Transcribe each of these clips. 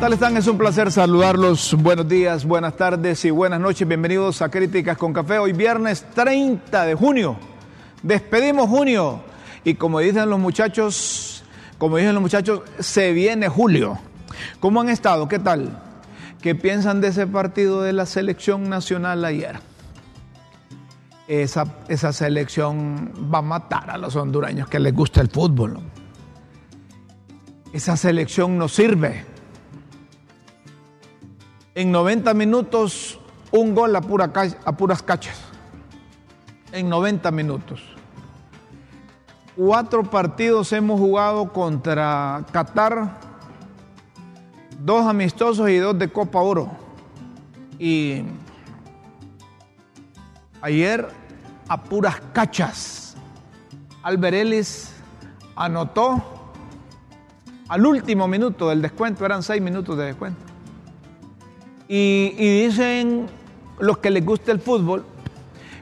tal están? Es un placer saludarlos. Buenos días, buenas tardes y buenas noches. Bienvenidos a Críticas con Café. Hoy viernes 30 de junio. Despedimos junio. Y como dicen los muchachos, como dicen los muchachos, se viene julio. ¿Cómo han estado? ¿Qué tal? ¿Qué piensan de ese partido de la selección nacional ayer? Esa, esa selección va a matar a los hondureños que les gusta el fútbol. Esa selección no sirve en 90 minutos un gol a, pura, a puras cachas. En 90 minutos. Cuatro partidos hemos jugado contra Qatar, dos amistosos y dos de Copa Oro. Y ayer a puras cachas. Alberelis anotó al último minuto del descuento, eran seis minutos de descuento y, dicen los que les gusta el fútbol,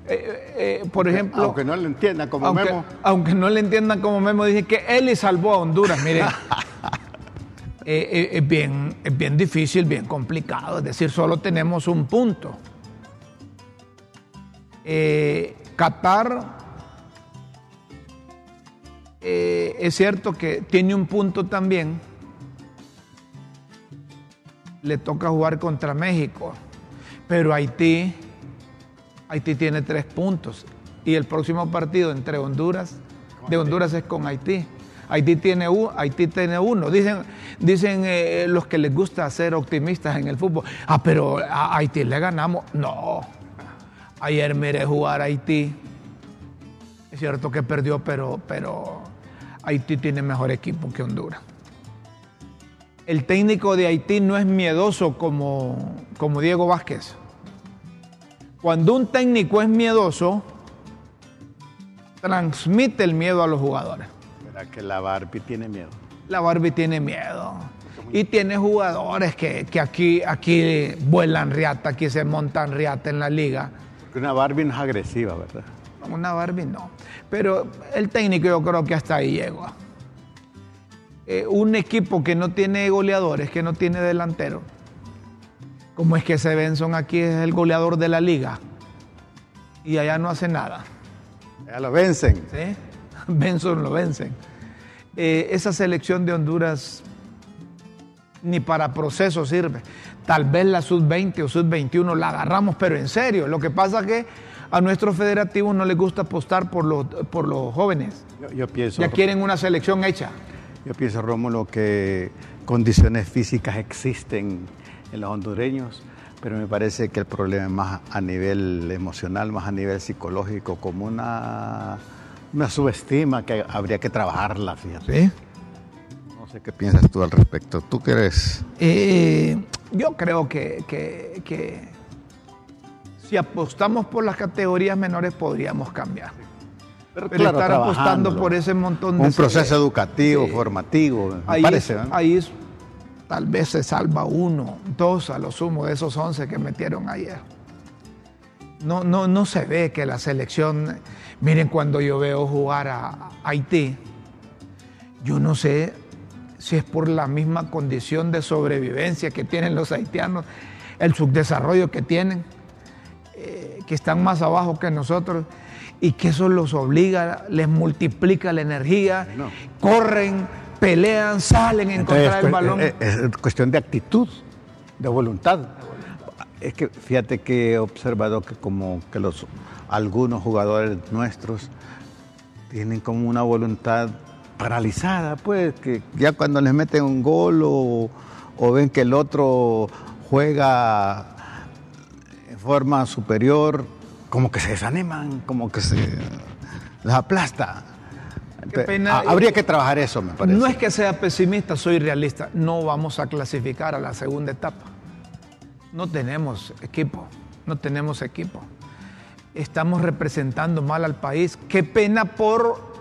eh, eh, por ejemplo. Aunque no le entiendan como Memo. Aunque no le entiendan como Memo, dice que él le salvó a Honduras. Mire, eh, es, bien, es bien difícil, bien complicado. Es decir, solo tenemos un punto. Qatar. es cierto que tiene un punto también le toca jugar contra México. Pero Haití, Haití tiene tres puntos. Y el próximo partido entre Honduras, de Honduras es con Haití. Haití tiene, Haití tiene uno. Dicen, dicen eh, los que les gusta ser optimistas en el fútbol. Ah, pero a Haití le ganamos. No. Ayer miré jugar a Haití. Es cierto que perdió, pero, pero Haití tiene mejor equipo que Honduras el técnico de Haití no es miedoso como, como Diego Vázquez. Cuando un técnico es miedoso, transmite el miedo a los jugadores. ¿Verdad que la Barbie tiene miedo? La Barbie tiene miedo. Y tiene jugadores que, aquí, aquí vuelan riata, aquí se montan riata en la liga. Porque una Barbie no es agresiva, ¿verdad? Una Barbie no. Pero el técnico yo creo que hasta ahí llegó. Eh, un equipo que no tiene goleadores, que no tiene delantero, como es que ese Benson aquí es el goleador de la liga y allá no hace nada. Ya lo vencen. ¿Sí? Benson lo vencen. Eh, esa selección de Honduras ni para proceso sirve. Tal vez la sub-20 o sub-21 la agarramos, pero en serio. Lo que pasa es que a nuestros federativos no les gusta apostar por los, por los jóvenes. yo pienso. Ya quieren una selección hecha. Yo pienso, Rómulo, que condiciones físicas existen en los hondureños, pero me parece que el problema es más a nivel emocional, más a nivel psicológico, como una, una subestima que habría que trabajarla, fíjate. ¿Sí? No sé qué piensas tú al respecto. ¿Tú qué eres? Eh, yo creo que, que si apostamos por las categorías menores podríamos cambiar. Pero, estar apostando por ese montón de... Un proceso educativo, formativo, me ahí parece. ahí tal vez se salva uno, dos a lo sumo de esos once que metieron ayer. No, no, no se ve que la selección... Miren, cuando yo veo jugar a Haití, yo no sé si es por la misma condición de sobrevivencia que tienen los haitianos, el subdesarrollo que tienen, eh, que están más abajo que nosotros y que eso los obliga, les multiplica la energía, corren, pelean, salen a encontrar el balón. Eh, es, cuestión de actitud, de voluntad. Es que fíjate que he observado que como que los algunos jugadores nuestros tienen como una voluntad paralizada, pues, que ya cuando les meten un gol o, o ven que el otro juega en forma superior, como que se desaniman, como que se les aplasta. Habría que trabajar eso, me parece. No es que sea pesimista, soy realista. No vamos a clasificar a la segunda etapa. No tenemos equipo, no tenemos equipo. Estamos representando mal al país. Qué pena por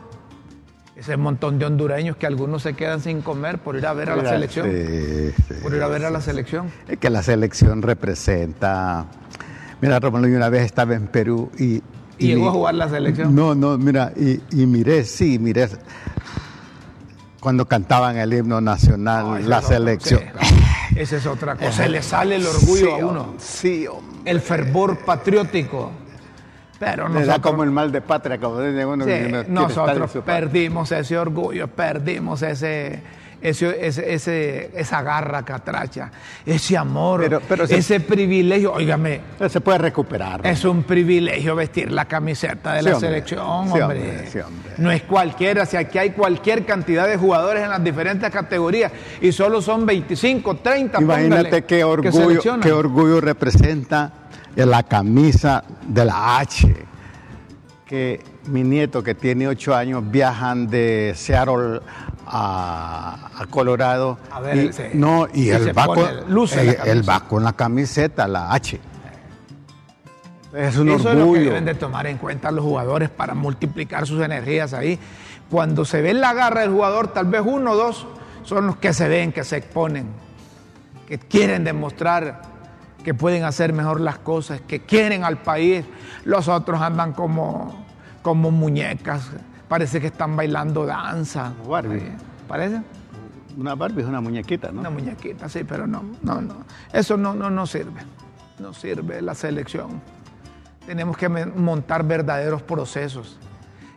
ese montón de hondureños que algunos se quedan sin comer por ir a ver a la selección. por ir a ver a la selección. Es que la selección representa Mira, Romano, yo una vez estaba en Perú y... ¿Y, llegó a jugar la selección? No, no, mira, y, miré, sí, miré cuando cantaban el himno nacional, la selección. Esa es otra cosa. Se le sale el orgullo Sí, a uno. Sí, hombre. El fervor patriótico. Pero da nosotros, como el mal de patria, como dice uno sí, que no nosotros patria. perdimos ese orgullo, perdimos ese, ese, esa garra catracha, ese amor, Pero- pero se- ese privilegio. Óigame, Pero se puede recuperar. es un privilegio vestir la camiseta de Sí, la hombre. selección, Sí, hombre. hombre, sí, hombre. No es cualquiera, si aquí hay cualquier cantidad de jugadores en las diferentes categorías y solo son 25, 30. Imagínate póngale, qué orgullo, qué orgullo representa en la camisa de la H. Que mi nieto, que tiene ocho años, viajan de Seattle a, a Colorado. A ver, y, sí. no, y Y él se va, con, luce la él- él camisa. va con la camiseta, la H. Es un Eso es lo que orgullo. deben de tomar en cuenta los jugadores para multiplicar sus energías ahí. Cuando se ve la garra del jugador, tal vez uno o dos son los que se ven, que se exponen, que quieren demostrar que pueden hacer mejor las cosas, que quieren al país. Los otros andan como, como muñecas, parece que están bailando danza. Como Barbie. Ahí, ¿Parece? Una Barbie es una muñequita, ¿no? Una muñequita, sí, pero no, no, no. Eso no, no, no sirve. No sirve la selección. Tenemos que montar verdaderos procesos.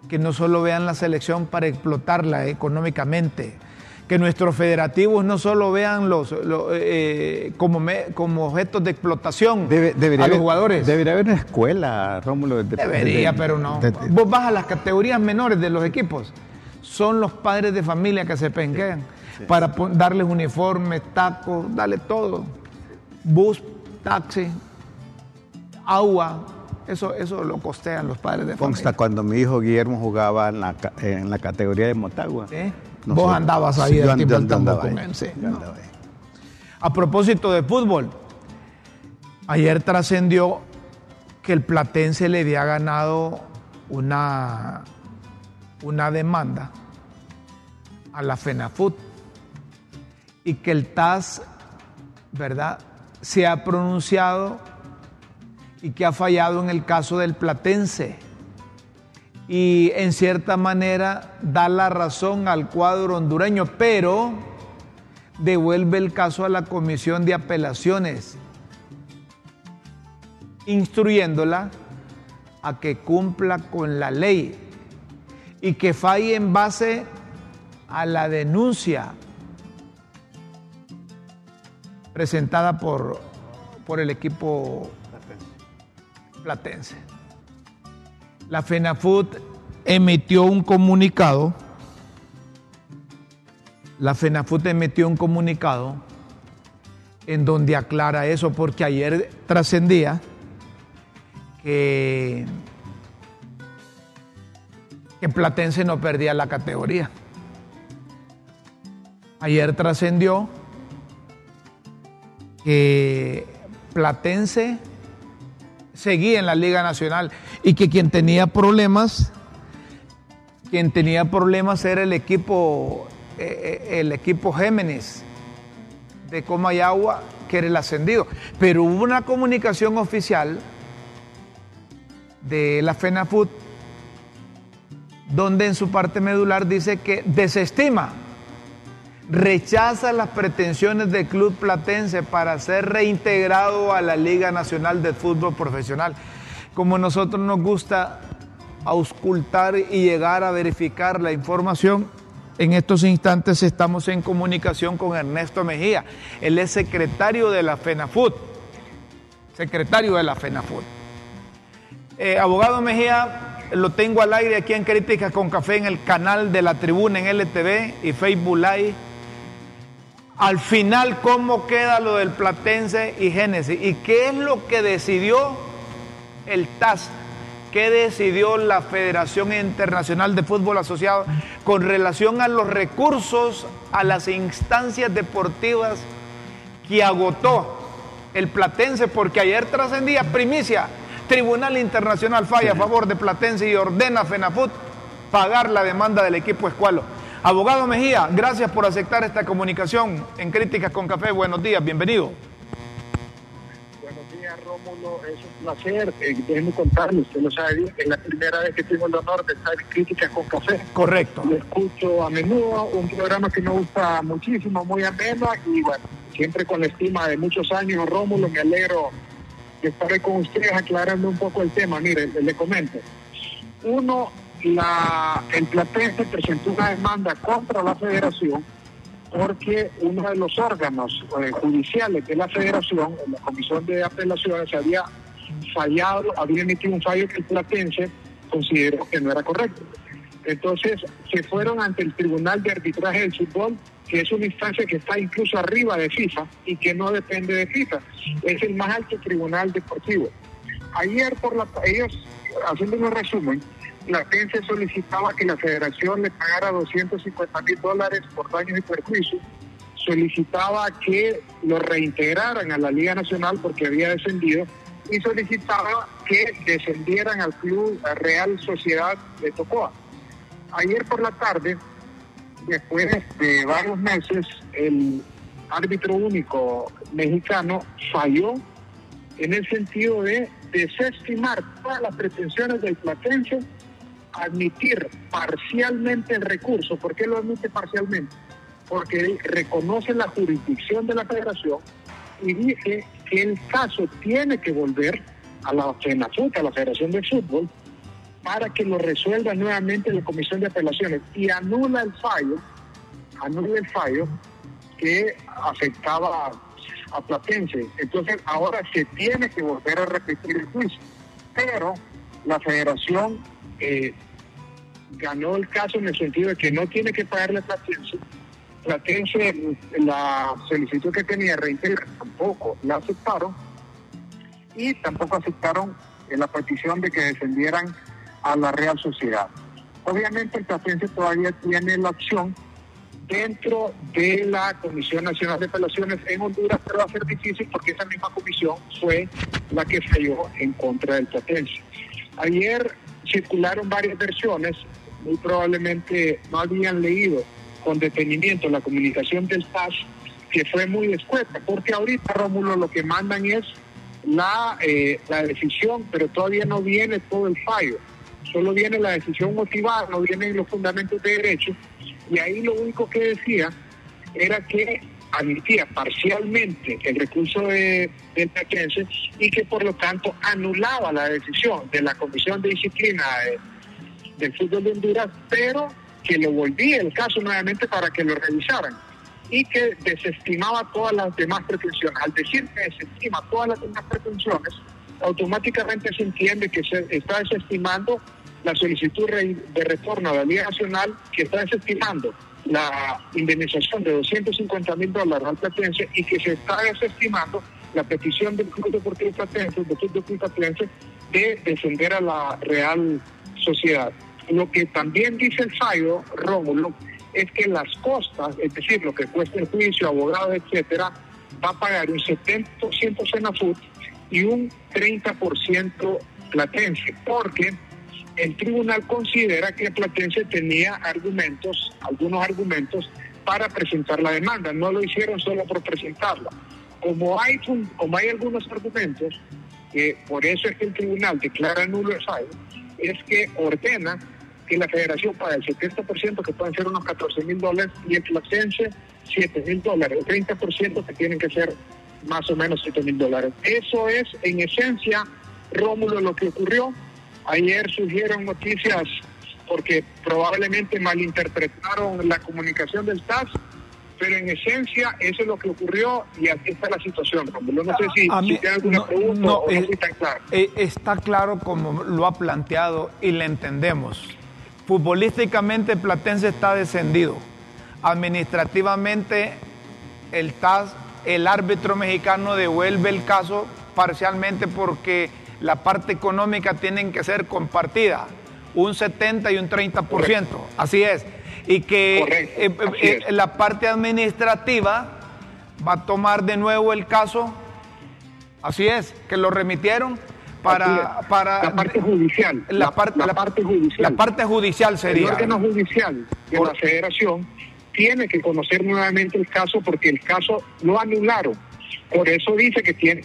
Que no solo vean la selección para explotarla económicamente. Que nuestros federativos no solo vean los, lo- eh, como, me- como objetos de explotación Debe- debería a los jugadores. Debería haber una escuela, Rómulo. de- Debería, de- pero no. de- Vos vas a las categorías menores de los equipos. Son los padres de familia que se penquean para darles uniformes, tacos, darle todo. Bus, taxi, agua. Eso, eso lo costean los padres de Consta, familia. cuando mi hijo Guillermo jugaba en la, en la categoría de Motagua. ¿Sí? Vos andabas ahí Sí, del tiempo tambor con él, sí, no. A propósito de fútbol, ayer trascendió que el Platense le había ganado una, una demanda a la FENAFUT y que el TAS, ¿verdad?, se ha pronunciado y que ha fallado en el caso del Platense y en cierta manera da la razón al cuadro hondureño, pero devuelve el caso a la Comisión de Apelaciones, instruyéndola a que cumpla con la ley y que falle en base a la denuncia presentada por, por el equipo platense. La FENAFUT emitió un comunicado la FENAFUT emitió un comunicado en donde aclara eso, porque ayer trascendía que, que Platense no perdía la categoría. Ayer trascendió que Platense seguía en la Liga Nacional y que quien tenía problemas, quien tenía problemas era el equipo eh, el equipo Géminis de Comayagua, que era el ascendido. Pero hubo una comunicación oficial de la FENAFUT donde en su parte medular dice que desestima, rechaza las pretensiones del club platense para ser reintegrado a la Liga Nacional de Fútbol Profesional. Como nosotros nos gusta auscultar y llegar a verificar la información, en estos instantes estamos en comunicación con Ernesto Mejía. Él es secretario de la FENAFUT. Secretario de la FENAFUT. Eh, abogado Mejía, lo tengo al aire aquí en Críticas con Café en el canal de la tribuna en LTV y Facebook Live. Al final, ¿cómo queda lo del Platense y Génesis? ¿Y qué es lo que decidió el TAS? ¿Qué decidió la Federación Internacional de Fútbol Asociado con relación a los recursos, a las instancias deportivas que agotó el Platense? Porque ayer trascendía primicia. Tribunal Internacional falla a favor de Platense y ordena a FENAFUT pagar la demanda del equipo Escualo. Abogado Mejía, gracias por aceptar esta comunicación en Críticas con Café. Buenos días, bienvenido. Buenos días, Rómulo. Es un placer. Eh, déjenme contarle, usted lo sabe bien, es la primera vez que tengo el honor de estar en Críticas con Café. Correcto. Lo escucho a menudo, un programa que me gusta muchísimo, muy ameno y bueno, siempre con la estima de muchos años, Rómulo, me alegro de estar con ustedes aclarando un poco el tema. Mire, le comento. Uno, la, el Platense presentó una demanda contra la federación porque uno de los órganos eh, judiciales de la federación, la comisión de apelaciones, había fallado, había emitido un fallo que el Platense consideró que no era correcto. Entonces se fueron ante el Tribunal de Arbitraje del Fútbol, que es una instancia que está incluso arriba de FIFA y que no depende de FIFA. Es el más alto tribunal deportivo. Ayer, por la, ellos, haciendo un resumen, la agencia solicitaba que la federación le pagara 250 mil dólares por daños y perjuicios, solicitaba que lo reintegraran a la Liga Nacional porque había descendido y solicitaba que descendieran al Club Real Sociedad de Tocoa. Ayer por la tarde, después de varios meses, el árbitro único mexicano falló en el sentido de desestimar todas las pretensiones del Platense admitir parcialmente el recurso. ¿Por qué lo admite parcialmente? Porque reconoce la jurisdicción de la federación y dice que el caso tiene que volver a la FENAFUT, a la Federación de Fútbol, para que lo resuelva nuevamente la Comisión de Apelaciones y anula el fallo, anula el fallo que afectaba a Platense. Entonces ahora se tiene que volver a repetir el juicio. Pero la federación eh, ganó el caso en el sentido de que no tiene que pagarle a Platense. Platense, la solicitud que tenía reintegrar tampoco la aceptaron y tampoco aceptaron la petición de que descendieran a la Real Sociedad. Obviamente el Platense todavía tiene la opción dentro de la Comisión Nacional de Apelaciones en Honduras, pero va a ser difícil porque esa misma comisión fue la que falló en contra del Platense. Ayer circularon varias versiones, muy probablemente no habían leído con detenimiento la comunicación del TAS, que fue muy escueta, porque ahorita, Rómulo, lo que mandan es la, eh, la decisión, pero todavía no viene todo el fallo, solo viene la decisión motivada, no vienen los fundamentos de derecho, y ahí lo único que decía era que admitía parcialmente el recurso de, del y que por lo tanto anulaba la decisión de la Comisión de Disciplina del Fútbol de Honduras, pero que lo volvía el caso nuevamente para que lo revisaran y que desestimaba todas las demás pretensiones. Al decir que desestima todas las demás pretensiones, automáticamente se entiende que se está desestimando la solicitud de retorno a la Liga Nacional, que está desestimando la indemnización de 250 mil dólares al Platense y que se está desestimando la petición del Club Deportivo Platense, del Club Deportivo Platense, de defender a la Real Sociedad. Lo que también dice el fallo, Rómulo, es que las costas, es decir, lo que cuesta el juicio, abogado, etcétera, va a pagar un 70% Senafut y un 30% Platense, porque el tribunal considera que Platense tenía argumentos, algunos argumentos, para presentar la demanda. No lo hicieron solo por presentarla. Como hay, como hay algunos argumentos, que por eso es que el tribunal declara nulo el fallo, es que ordena que la federación pague el 70%, que pueden ser unos 14 mil dólares, y el Platense 7 mil dólares, el 30% que tienen que ser más o menos 7 mil dólares. Eso es, en esencia, Rómulo, lo que ocurrió Ayer surgieron noticias porque probablemente malinterpretaron la comunicación del TAS, pero en esencia eso es lo que ocurrió y aquí está la situación, No sé si, tiene alguna pregunta o no está claro. Eh, está claro como lo ha planteado y le entendemos. Futbolísticamente Platense está descendido. Administrativamente el TAS, el árbitro mexicano devuelve el caso parcialmente porque la parte económica tienen que ser compartida, un 70 y un 30%, así es. Y que eh, eh, eh, la parte administrativa va a tomar de nuevo el caso, así es, que lo remitieron para, para la parte judicial. La, parte, la, parte judicial. La parte judicial sería. El órgano judicial de la federación tiene que conocer nuevamente el caso porque el caso lo anularon. Por eso dice que tiene,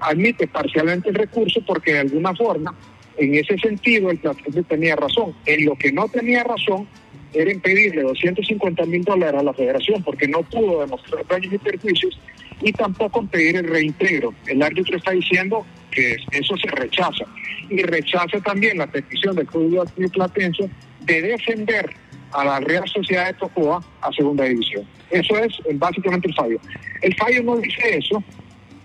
admite parcialmente el recurso porque de alguna forma, en ese sentido, el Platense tenía razón. En lo que no tenía razón era en pedirle 250 mil dólares a la federación porque no pudo demostrar daños y perjuicios y tampoco pedir el reintegro. El árbitro está diciendo que eso se rechaza y rechaza también la petición del Club Platense de defender a la Real Sociedad de Tocoa a segunda división. Eso es básicamente el fallo. El fallo no dice eso,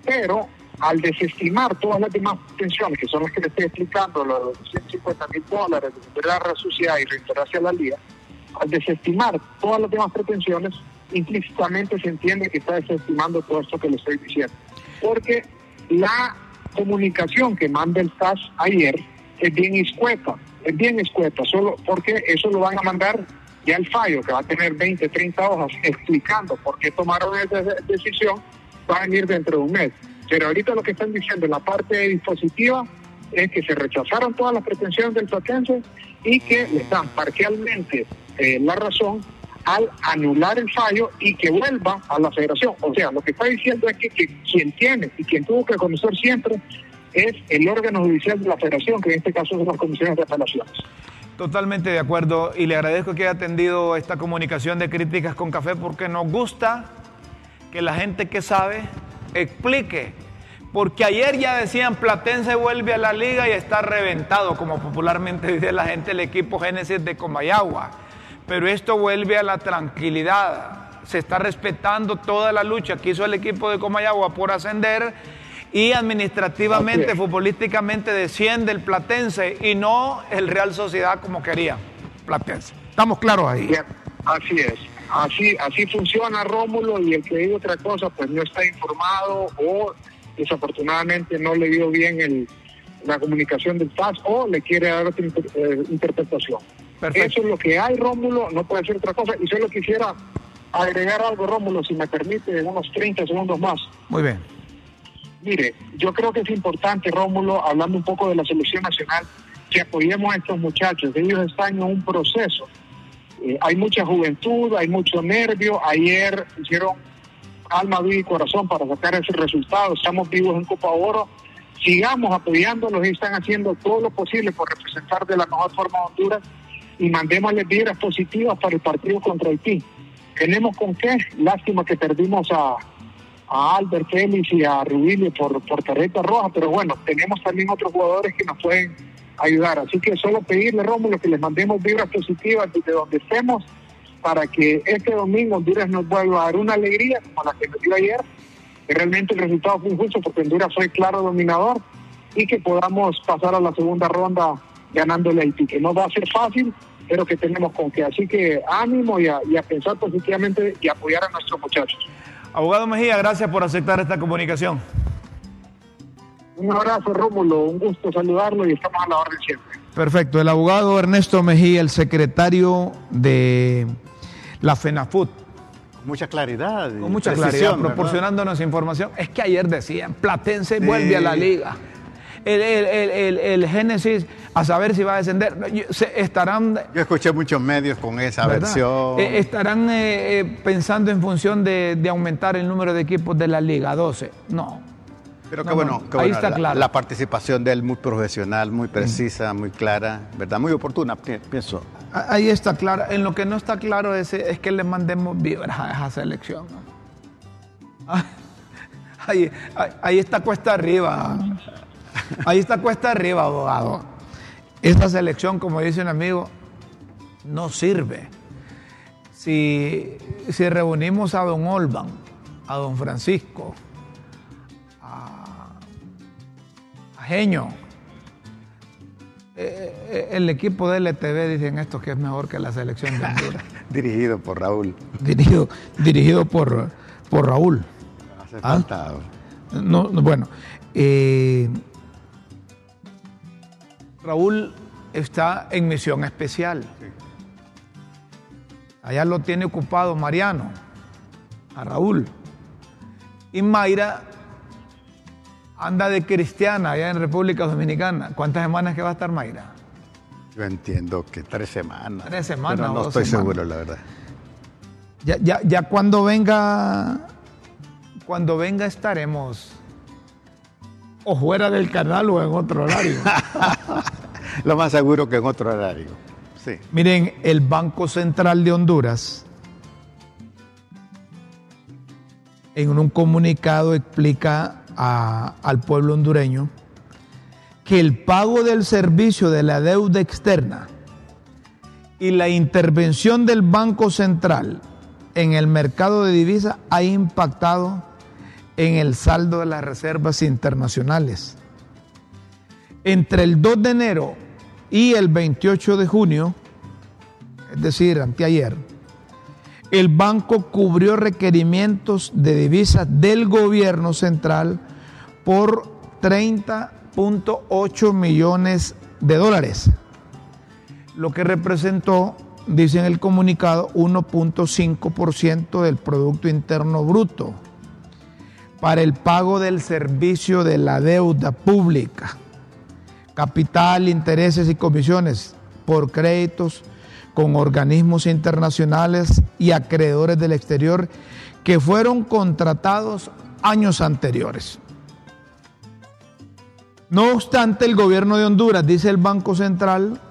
pero al desestimar todas las demás pretensiones, que son las que le estoy explicando, los 150 mil dólares de la Real Sociedad y reintegrarse a la Liga, al desestimar todas las demás pretensiones, implícitamente se entiende que está desestimando todo esto que le estoy diciendo. Porque la comunicación que manda el TAS ayer es bien escueta, es bien escueta, solo porque eso lo van a mandar ya el fallo, que va a tener 20, 30 hojas explicando por qué tomaron esa decisión, va a venir dentro de un mes. Pero ahorita lo que están diciendo en la parte dispositiva es que se rechazaron todas las pretensiones del Platense y que le dan parcialmente eh, la razón al anular el fallo y que vuelva a la federación. O sea, lo que está diciendo es que, quien tiene y quien tuvo que conocer siempre es el órgano judicial de la federación, que en este caso son las comisiones de apelaciones. Totalmente de acuerdo y le agradezco que haya atendido esta comunicación de críticas con café porque nos gusta que la gente que sabe explique. Porque ayer ya decían Platense vuelve a la liga y está reventado, como popularmente dice la gente, el equipo Génesis de Comayagua pero esto vuelve a la tranquilidad. Se está respetando toda la lucha que hizo el equipo de Comayagua por ascender y administrativamente, futbolísticamente desciende el Platense y no el Real Sociedad como quería Platense. Estamos claros ahí. así es. Así, así funciona Rómulo y el que diga otra cosa pues no está informado o desafortunadamente no le dio bien el, la comunicación del PAS o le quiere dar otra eh, interpretación. Eso es lo que hay, Rómulo, no puede ser otra cosa. Y solo quisiera agregar algo, Rómulo, si me permite, unos 30 segundos más. Muy bien. Mire, yo creo que es importante, Rómulo, hablando un poco de la selección nacional, que apoyemos a estos muchachos. Ellos están en un proceso. Eh, hay mucha juventud, hay mucho nervio. Ayer hicieron alma, vida y corazón para sacar ese resultado. Estamos vivos en Copa Oro. Sigamos apoyándolos y están haciendo todo lo posible por representar de la mejor forma a Honduras y mandémosle vibras positivas para el partido contra Haití. Tenemos con qué, lástima que perdimos a, a Albert Félix y a Rubilio por, por carreta roja, pero bueno, tenemos también otros jugadores que nos pueden ayudar. Así que solo pedirle, Rómulo, que les mandemos vibras positivas desde donde estemos para que este domingo Honduras nos vuelva a dar una alegría como la que nos dio ayer, realmente el resultado fue injusto porque Honduras fue claro dominador y que podamos pasar a la segunda ronda ganándole a Haití, que no va a ser fácil, pero que tenemos con que. Así que ánimo y a, pensar positivamente y apoyar a nuestros muchachos. Abogado Mejía, gracias por aceptar esta comunicación. Un abrazo, Rómulo. Un gusto saludarlo y estamos a la orden siempre. Perfecto. El abogado Ernesto Mejía, el secretario de la FENAFUT. Con mucha claridad. Con mucha claridad, proporcionándonos información. Es que ayer decían, Platense vuelve a la liga el, Génesis a saber si va a descender. estarán, Yo escuché muchos medios con esa versión. Eh, estarán eh, eh, pensando en función de, aumentar el número de equipos de la Liga, 12. No. Pero qué bueno, ahí está la, claro. la, participación de él muy profesional, muy precisa, muy clara, ¿verdad? Muy oportuna, pienso. Ahí está claro. En lo que no está claro es, es que le mandemos vibras a esa selección. Ahí, ahí, está cuesta arriba. Ahí está cuesta arriba, abogado. Esta selección, como dice un amigo, no sirve. Si, si reunimos a don Olban, a don Francisco, a, Genio, eh, eh, el equipo de LTV dicen esto que es mejor que la selección de Honduras. dirigido por Raúl. Dirigido, dirigido por, por Raúl. Hace falta. ¿Ah? No, bueno, eh, Raúl está en misión especial. Allá lo tiene ocupado Mariano, a Raúl. Y Mayra anda de cristiana allá en República Dominicana. ¿Cuántas semanas que va a estar Mayra? Yo entiendo que tres semanas. Tres semanas. no estoy seguro, la verdad. Ya, ya, ya cuando venga, cuando venga estaremos o fuera del canal o en otro horario. Lo más seguro que en otro horario. Sí. Miren, el Banco Central de Honduras en un comunicado explica al pueblo hondureño que el pago del servicio de la deuda externa y la intervención del Banco Central en el mercado de divisas ha impactado en el saldo de las reservas internacionales. Entre el 2 de enero y el 28 de junio, es decir, anteayer, el banco cubrió requerimientos de divisas del gobierno central por 30.8 millones de dólares, lo que representó, dice en el comunicado, 1.5% del Producto Interno Bruto para el pago del servicio de la deuda pública, capital, intereses y comisiones por créditos con organismos internacionales y acreedores del exterior que fueron contratados años anteriores. No obstante, el gobierno de Honduras, dice el Banco Central,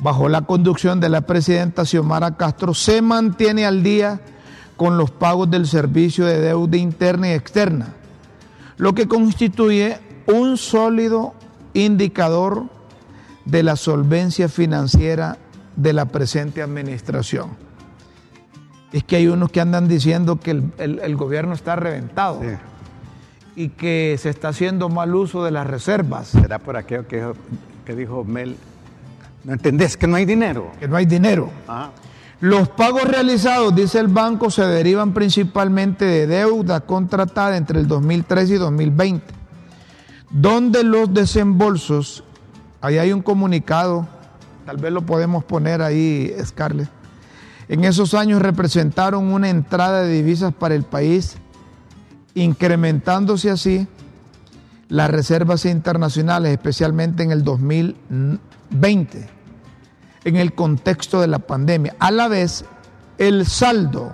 bajo la conducción de la presidenta Xiomara Castro, se mantiene al día con los pagos del servicio de deuda interna y externa, lo que constituye un sólido indicador de la solvencia financiera de la presente administración. Es que hay unos que andan diciendo que el, gobierno está reventado y que se está haciendo mal uso de las reservas. ¿Será por aquello que, que dijo Mel? ¿No entendés que no hay dinero? Que no hay dinero. Los pagos realizados, dice el banco, se derivan principalmente de deuda contratada entre el 2013 y 2020, donde los desembolsos, ahí hay un comunicado, tal vez lo podemos poner ahí, Scarlett, en esos años representaron una entrada de divisas para el país incrementándose así las reservas internacionales, especialmente en el 2020, en el contexto de la pandemia. A la vez, el saldo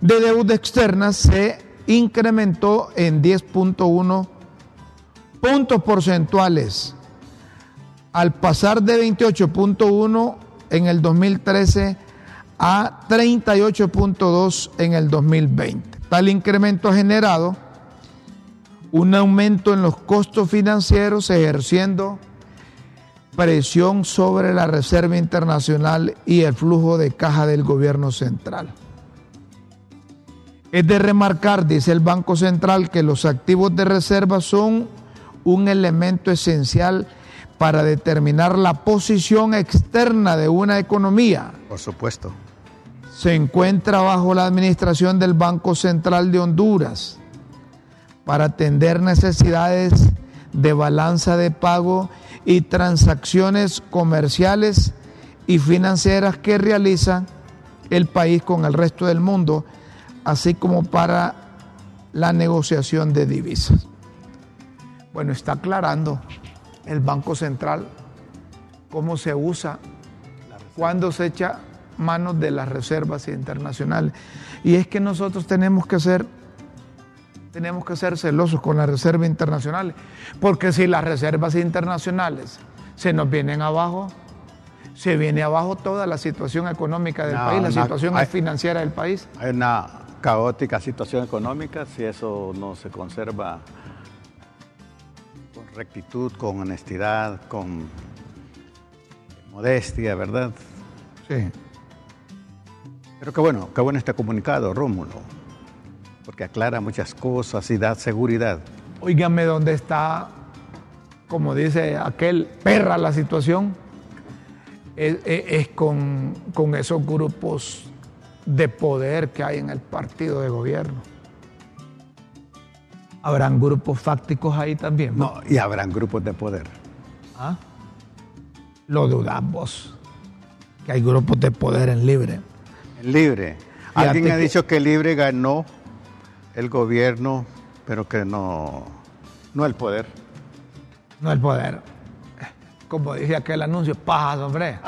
de deuda externa se incrementó en 10.1 puntos porcentuales, al pasar de 28.1 en el 2013 a 38.2 en el 2020. Tal incremento ha generado un aumento en los costos financieros ejerciendo presión sobre la Reserva Internacional y el flujo de caja del gobierno central. Es de remarcar, dice el Banco Central, que los activos de reserva son un elemento esencial para determinar la posición externa de una economía. Por supuesto se encuentra bajo la administración del Banco Central de Honduras para atender necesidades de balanza de pago y transacciones comerciales y financieras que realiza el país con el resto del mundo, así como para la negociación de divisas. Bueno, está aclarando el Banco Central cómo se usa, cuándo se echa manos de las reservas internacionales. Y es que nosotros tenemos que ser tenemos que ser celosos con las reservas internacionales, porque si las reservas internacionales se nos vienen abajo, se viene abajo toda la situación económica del país, la situación financiera del país. Hay una caótica situación económica si eso no se conserva con rectitud, con honestidad, con modestia, ¿verdad? Sí. Pero qué bueno, qué bueno este comunicado, Rómulo, porque aclara muchas cosas y da seguridad. Óigame dónde está, como dice aquel, perra la situación, es, con, con esos grupos de poder que hay en el partido de gobierno. ¿Habrán grupos fácticos ahí también? No, y habrán grupos de poder. ¿Ah? Lo dudamos, que hay grupos de poder en libre. Libre. Alguien ha dicho que Libre ganó el gobierno, pero que no, no el poder. No el poder. Como dice aquel anuncio, pajas, hombre.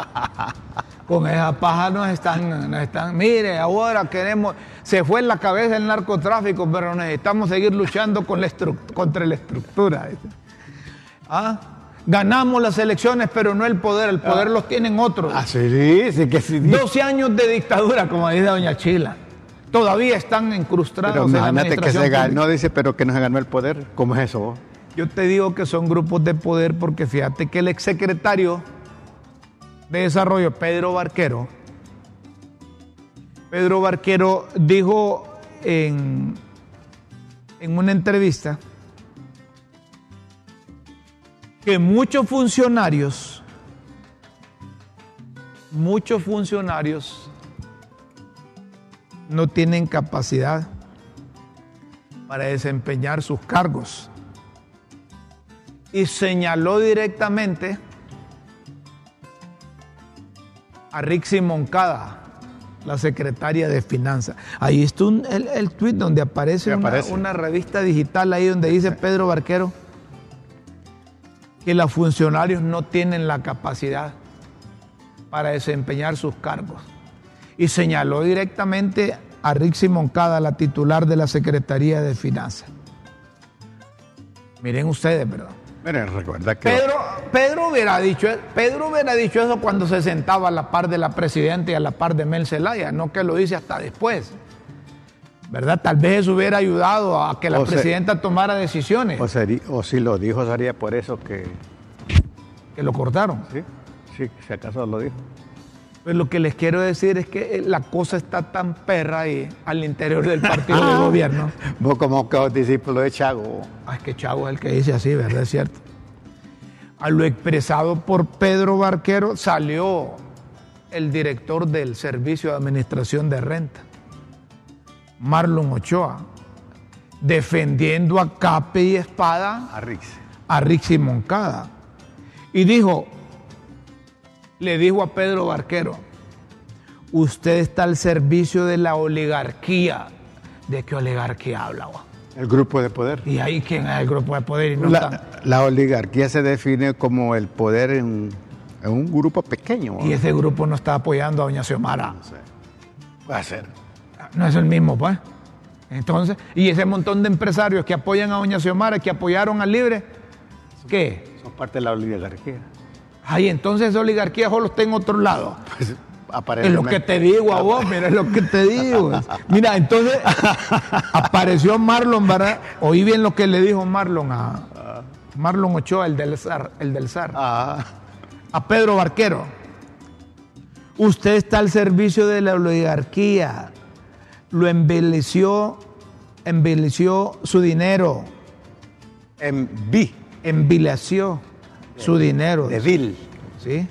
Con esa paja nos están, nos están. Mire, ahora queremos. Se fue en la cabeza el narcotráfico, pero necesitamos seguir luchando con la contra la estructura. ¿Ah? Ganamos las elecciones, pero no el poder, el poder ah. los tienen otros. Ah, sí, sí, que sí. 12 años de dictadura, como dice doña Chila. Todavía están incrustados Pero en la que se pública. ganó, dice, pero que no se ganó el poder. ¿Cómo es eso? vos? Yo te digo que son grupos de poder porque fíjate que el exsecretario de Desarrollo, Pedro Barquero, Pedro Barquero dijo en, en una entrevista que muchos funcionarios, muchos funcionarios no tienen capacidad para desempeñar sus cargos. Y señaló directamente a Rixi Moncada, la secretaria de Finanzas. Ahí está un- el, el tuit donde aparece, Sí, una, aparece. una revista digital ahí donde dice Pedro Barquero que los funcionarios no tienen la capacidad para desempeñar sus cargos. Y señaló directamente a Rixi Moncada, la titular de la Secretaría de Finanzas. Miren ustedes, ¿verdad? Miren, recuerda que... Pedro, Pedro, hubiera dicho, Pedro hubiera dicho eso cuando se sentaba a la par de la presidenta y a la par de Mel Zelaya, no que lo dice hasta después. ¿Verdad? Tal vez eso hubiera ayudado a que la O presidenta tomara decisiones, O, seri- o si lo dijo, sería por eso que... que lo cortaron. Sí, sí, si acaso lo dijo. Pues lo que les quiero decir es que eh, la cosa está tan perra ahí al interior del partido de gobierno. Vos como que discípulo de Chago. Ah, es que Chavo es el que dice así, ¿verdad? Es cierto. A lo expresado por Pedro Barquero salió el director del Servicio de Administración de Renta, Marlon Ochoa, defendiendo a cape y espada A Rix. a Rixi Moncada. Y dijo, le dijo a Pedro Barquero, usted está al servicio de la oligarquía. ¿De qué oligarquía habla? El grupo de poder. Y ahí quién es el grupo de poder y no La, la oligarquía se define como el poder en, en un grupo pequeño. Y ese grupo no está apoyando a Doña Xiomara. No sé. Puede ser. No es el mismo, pues. Entonces, y ese montón de empresarios que apoyan a Doña Xiomara, que apoyaron al Libre, ¿qué? Son parte de la oligarquía. Ay, entonces esa oligarquía solo está en otro lado. Pues, Es lo que te digo a vos, mira, es lo que te digo. Mira, entonces apareció Marlon, ¿verdad? Oí bien lo que le dijo Marlon a Marlon Ochoa, el del SAR, el del SAR. Ah, a Pedro Barquero. Usted está al servicio de la oligarquía. Lo embelleció, embelleció su dinero, en B, envileció su dinero. de Vil. ¿Sí?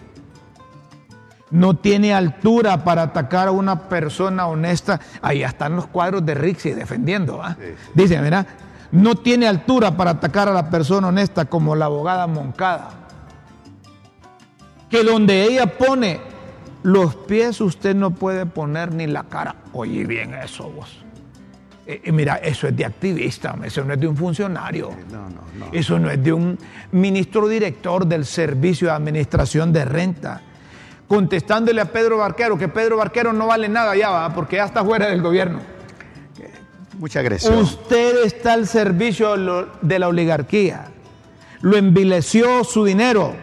No tiene altura para atacar a una persona honesta. Ahí están los cuadros de Rixi defendiendo. Sí, sí. Dice, mira, no tiene altura para atacar a la persona honesta como la abogada Moncada. Que donde ella pone los pies, usted no puede poner ni la cara. Oye bien eso vos. Eh, eh, mira, eso es de activista, eso no es de un funcionario. No, no, no. Eso no es de un ministro director del Servicio de Administración de Renta. Contestándole a Pedro Barquero que Pedro Barquero no vale nada ya, ¿va? porque ya está fuera del gobierno. Mucha agresión. Usted está al servicio de la oligarquía. Lo envileció su dinero.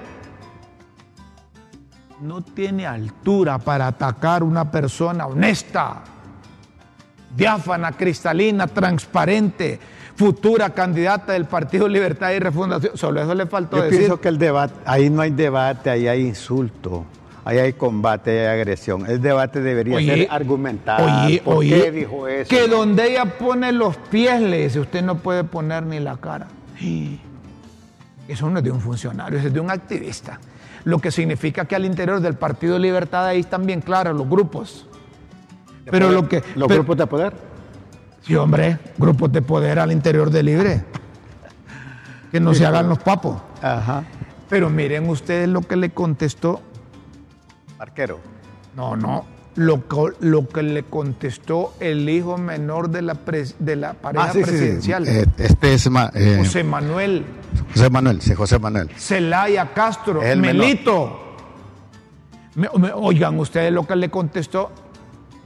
No tiene altura para atacar una persona honesta, diáfana, cristalina, transparente, futura candidata del Partido Libertad y Refundación. Solo eso le faltó Yo decir. pienso que el debate, ahí no hay debate, ahí hay insulto, ahí hay combate, ahí hay agresión. El debate debería ser argumentado. Oye, ¿Por oye, qué dijo eso? Que donde ella pone los pies, le dice, usted no puede poner ni la cara. Eso no es de un funcionario, eso es de un activista. Lo que significa que al interior del Partido Libertad ahí están bien claros los grupos. ¿De Pero poder? lo que. Los pero- grupos de poder. Sí, hombre, grupos de poder al interior de Libre. Que no se hagan los papos. Ajá. Pero miren ustedes lo que le contestó Arquero. No, no. Lo, lo que le contestó el hijo menor de la, pres- de la pareja Ah, sí, sí, sí. presidencial, Eh, este es eh, José. José Manuel Manuel, sí, José Manuel. Celaya Castro, el. Melito. Me- me- oigan ustedes lo que le contestó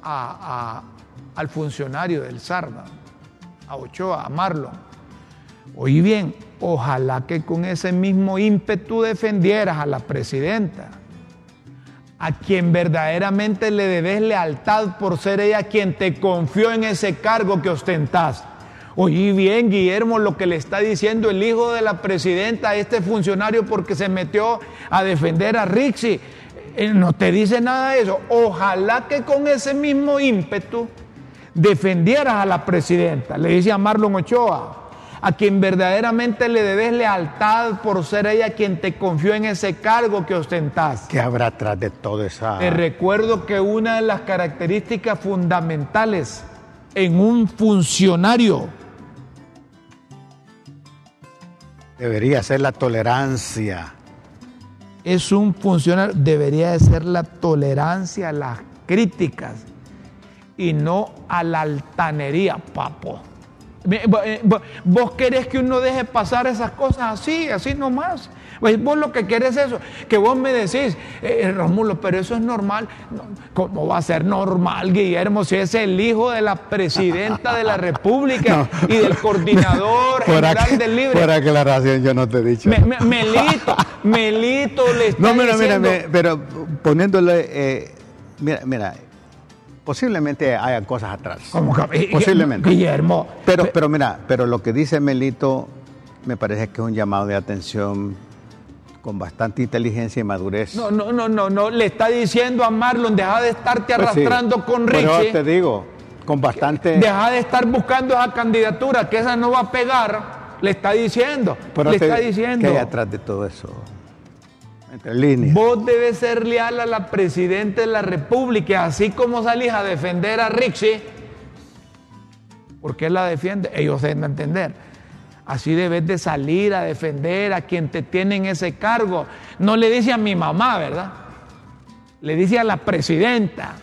a- al funcionario del SARDA, a Ochoa, a Marlon. Oí bien, ojalá que con ese mismo ímpetu defendieras a la presidenta, a quien verdaderamente le debes lealtad por ser ella quien te confió en ese cargo que ostentás. Oí bien, Guillermo, lo que le está diciendo el hijo de la presidenta a este funcionario porque se metió a defender a Rixi. Eh, no te dice nada de eso. Ojalá que con ese mismo ímpetu defendieras a la presidenta. Le dice a Marlon Ochoa, a quien verdaderamente le debes lealtad por ser ella quien te confió en ese cargo que ostentás. ¿Qué habrá atrás de todo esa? Te recuerdo que una de las características fundamentales en un funcionario debería ser la tolerancia. Es un funcionario, debería de ser la tolerancia a las críticas y no a la altanería, papo. Eh, vos querés que uno deje pasar esas cosas así, así nomás. Pues vos lo que querés es eso, que vos me decís, eh, eh Romulo, pero eso es normal. ¿Cómo va a ser normal, Guillermo, si es el hijo de la presidenta de la República y del coordinador general del Libre? Por aclaración, yo no te he dicho. melito, Melito le está No, mira, diciendo, mira, pero poniéndole, eh, mira, mira, Posiblemente haya cosas atrás. ¿Cómo que- Posiblemente. Guillermo. Pero, pero mira, pero lo que dice Melito me parece que es un llamado de atención con bastante inteligencia y madurez. No, no, no, no, no. Le está diciendo a Marlon, deja de estarte Pues sí. arrastrando con Richie. te digo, con bastante... Deja de estar buscando esa candidatura, que esa no va a pegar. Le está diciendo. pero le te- está diciendo. ¿Qué hay atrás de todo eso? Entre líneas. Vos debes ser leal a la presidenta de la República, así como salís a defender a Richie. ¿Por qué la defiende? Ellos deben de entender. Así debes de salir a defender a quien te tiene en ese cargo. No le dice a mi mamá, ¿verdad? Le dice a la presidenta.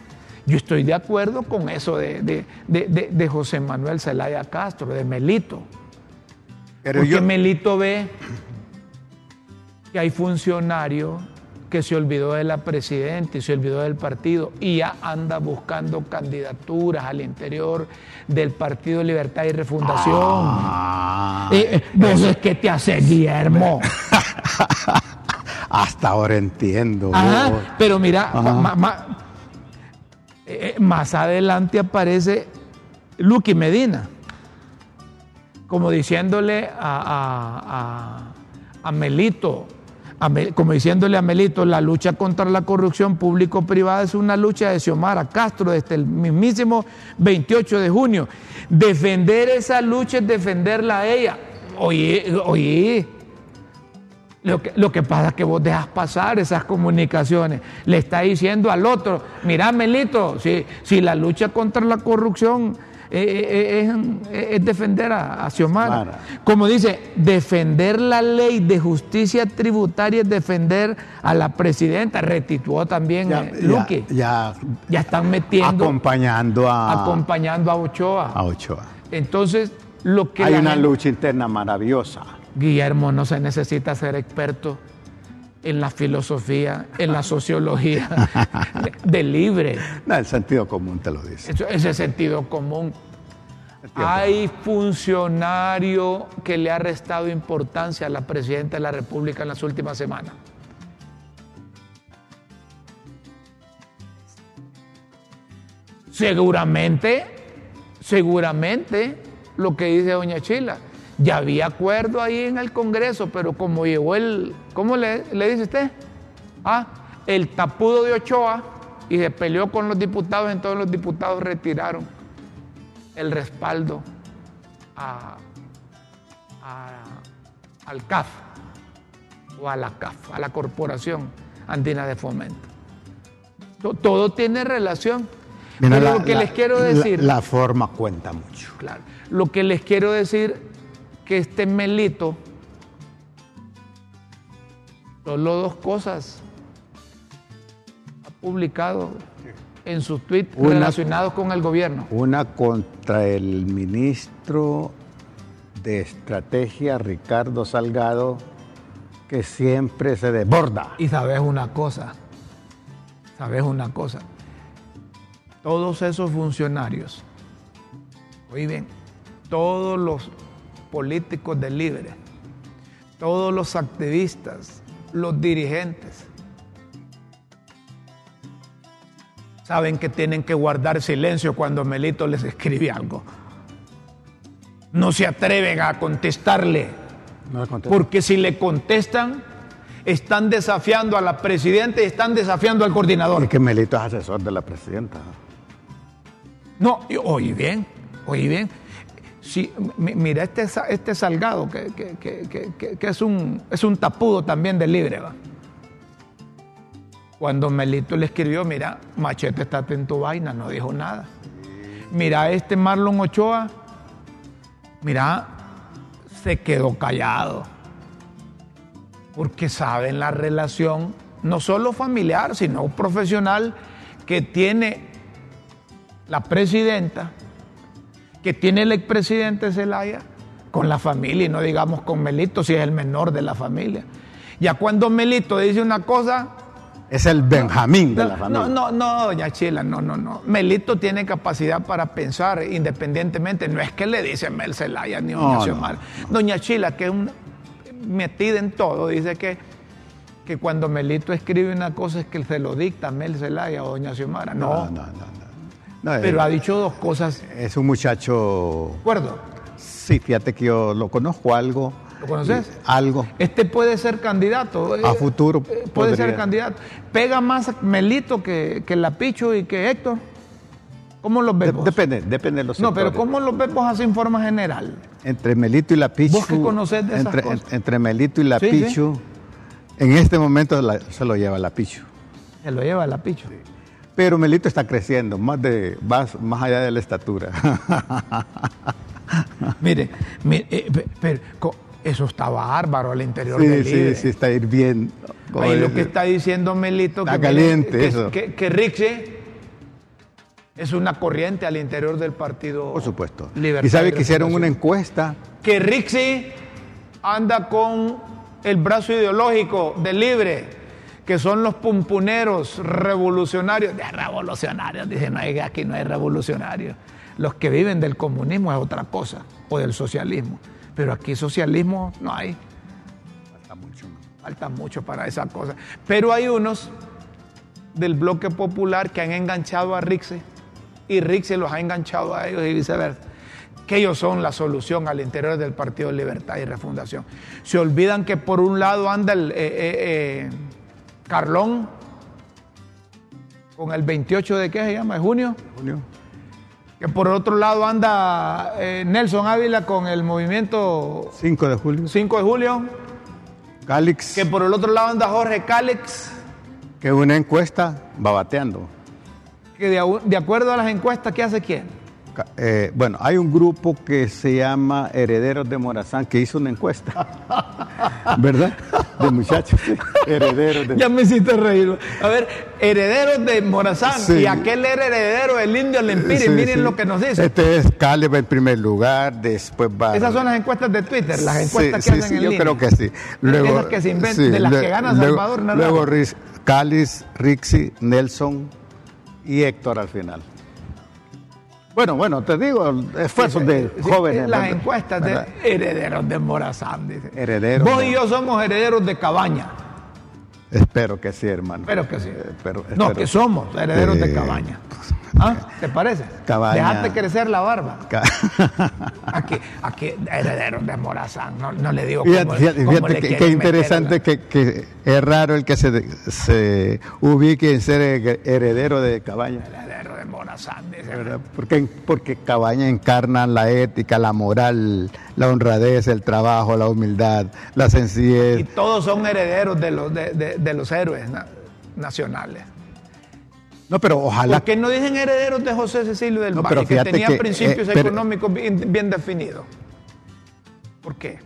Yo estoy de acuerdo con eso de, de- de- de- José Manuel Zelaya Castro, de Melito. Pero Porque yo, Melito ve que hay funcionarios que se olvidó de la presidenta y se olvidó del partido y ya anda buscando candidaturas al interior del Partido Libertad y Refundación. Ah, Eh, eh, vos es que te hace Guillermo. hasta ahora entiendo. Ajá, pero mira, Ajá. ma- ma- eh, más adelante aparece Lucky Medina, como diciéndole a, a- a- a Melito, como diciéndole a Melito, la lucha contra la corrupción público-privada es una lucha de Xiomara Castro desde el mismísimo 28 de junio. Defender esa lucha es defenderla a ella. Oye, oye, lo que, que pasa es que vos dejas pasar esas comunicaciones. Le está diciendo al otro, mira Melito, si, si la lucha contra la corrupción eh, eh, es, es defender a, a Xiomara. Como dice, defender la ley de justicia tributaria es defender a la presidenta. Retituó también Ya, eh, ya- Luque. Ya, ya están metiendo, acompañando a, acompañando a Ochoa. a Ochoa. Entonces, lo que Hay una gente- lucha interna maravillosa. Guillermo, no se necesita ser experto en la filosofía, en la sociología de, de libre. No, el sentido común te lo dice. Eso- ese sentido común. Hay funcionario que le ha restado importancia a la presidenta de la República en las últimas semanas. Seguramente, seguramente lo que dice doña Chila. Ya había acuerdo ahí en el Congreso, pero como llegó el, ¿cómo le, le dice usted? Ah, el tapudo de Ochoa y se peleó con los diputados, entonces los diputados retiraron el respaldo a- a- al CAF o a la CAF, a la Corporación Andina de Fomento. To- Todo tiene relación. Mira, Pero la- lo que la- les quiero la- decir, La, forma cuenta mucho. claro, lo que les quiero decir que este Melito, solo dos cosas ha publicado en sus tweets Una- relacionados con el gobierno. Una contra el ministro de Estrategia, Ricardo Salgado, que siempre se desborda. Y sabes una cosa, sabes una cosa, todos esos funcionarios, oí bien, todos los políticos del Libre, todos los activistas, los dirigentes, saben que tienen que guardar silencio cuando Melito les escribe algo. No se atreven a contestarle, No porque si le contestan, están desafiando a la presidenta y están desafiando al coordinador. Es que Melito es asesor de la presidenta. No, oye bien, oye bien. Si, mi- mira, este, este Salgado, que, que- que- que- es, un, es un tapudo también de libre. Cuando Melito le escribió, mira, Machete está en tu vaina, no dijo nada. Mira, este Marlon Ochoa, mira, se quedó callado. Porque saben la relación, no solo familiar, sino profesional, que tiene la presidenta, que tiene el expresidente Zelaya con la familia y no digamos con Melito si es el menor de la familia. Ya cuando Melito dice una cosa, Es el Benjamín de la no, familia. no, no, doña Chila, no, no, no. Melito tiene capacidad para pensar independientemente. No es que le dice Mel Zelaya ni No, Doña no. Doña Chila, que es metida en todo, dice que, que cuando Melito escribe una cosa es que se lo dicta Mel Zelaya o Doña Xiomara. No, no, no. no, no. Pero es, ha dicho dos cosas. es un muchacho. ¿De acuerdo? Sí, fíjate que yo lo conozco algo. ¿Lo conoces? Algo. Este puede ser candidato. eh, A futuro eh, Puede ser candidato. Pega más Melito que, que la Picho y que Héctor. ¿Cómo los vos? depende, depende de los No, pero sectores. ¿cómo los ves vos así en forma general? Entre Melito y la Pichu. Vos que conocés de esas entre, cosas. en- entre Melito y la Sí, sí. Pichu. En este momento la- se lo lleva la Pichu. Se lo lleva la Picho. Pero Melito está creciendo, más, de, más, más allá de la estatura. Mire, mire, eh, pero, eso está bárbaro al interior sí, del sí, sí, está hirviendo. Ahí lo que está diciendo Melito Está que, caliente que, eso. que, es una corriente al interior del partido. Por supuesto. Libertad y sabe que hicieron una encuesta. que Rixi anda con el brazo ideológico de libre, que son los pumpuneros revolucionarios. De revolucionarios, dicen, no, hay- aquí no hay revolucionarios. Los que viven del comunismo es otra cosa, o del socialismo. Pero aquí socialismo no hay. Falta mucho. Falta mucho para esa cosa. Pero hay unos del bloque popular que han enganchado a Rixi y Rixi los ha enganchado a ellos y viceversa. Que ellos son la solución al interior del Partido Libertad y Refundación. Se olvidan que por un lado anda el eh, eh, eh, Carlón con el 28 de qué se llama, de junio. Julio. Que por otro lado anda eh, Nelson Ávila con el movimiento 5 de julio. 5 de julio. Calix, Que por el otro lado anda Jorge Cálix. que una encuesta va bateando. que de, de acuerdo a las encuestas, ¿qué hace quién? Eh, bueno, hay un grupo que se llama Herederos de Morazán que hizo una encuesta. ¿Verdad? De muchachos. sí. Herederos de Ya me hiciste reír. A ver, herederos de Morazán Sí. y aquel era heredero del indio Lempiri. Sí, Miren lo que nos dice. Este es Caleb en primer lugar, después va. Esas son las encuestas de Twitter, las encuestas que hacen sí, en yo línea. creo que sí. Esas que se inventan, de las que gana luego- Salvador. Luego Riz- Cáliz, Rixi, Nelson y Héctor al final. Bueno, bueno, te digo, esfuerzos de Sí, jóvenes. Las ¿verdad? encuestas de herederos de Morazán, dice. Herederos Vos de- y yo somos herederos de Cabaña. Espero que sí, hermano. Espero que sí. No, espero. que somos herederos de Cabaña. ¿Ah? ¿Te parece? Cabaña. Dejate crecer la barba. Aquí, aquí, herederos de Morazán. No, no le digo cómo, Fíjate, fíjate, cómo fíjate le que, quieren qué meter interesante la- que, que es raro el que se, se ubique en ser heredero de Cabaña. Dice. ¿verdad? Porque, porque Cabaña encarna la ética, la moral, la honradez, el trabajo, la humildad, la Y sencillez. todos son herederos de los, de, de- de los héroes na- nacionales. No, pero ojalá ¿Por qué no dicen herederos de José Cecilio del No, Valle, que principios eh, pero- económicos bien, bien definidos? ¿Por qué?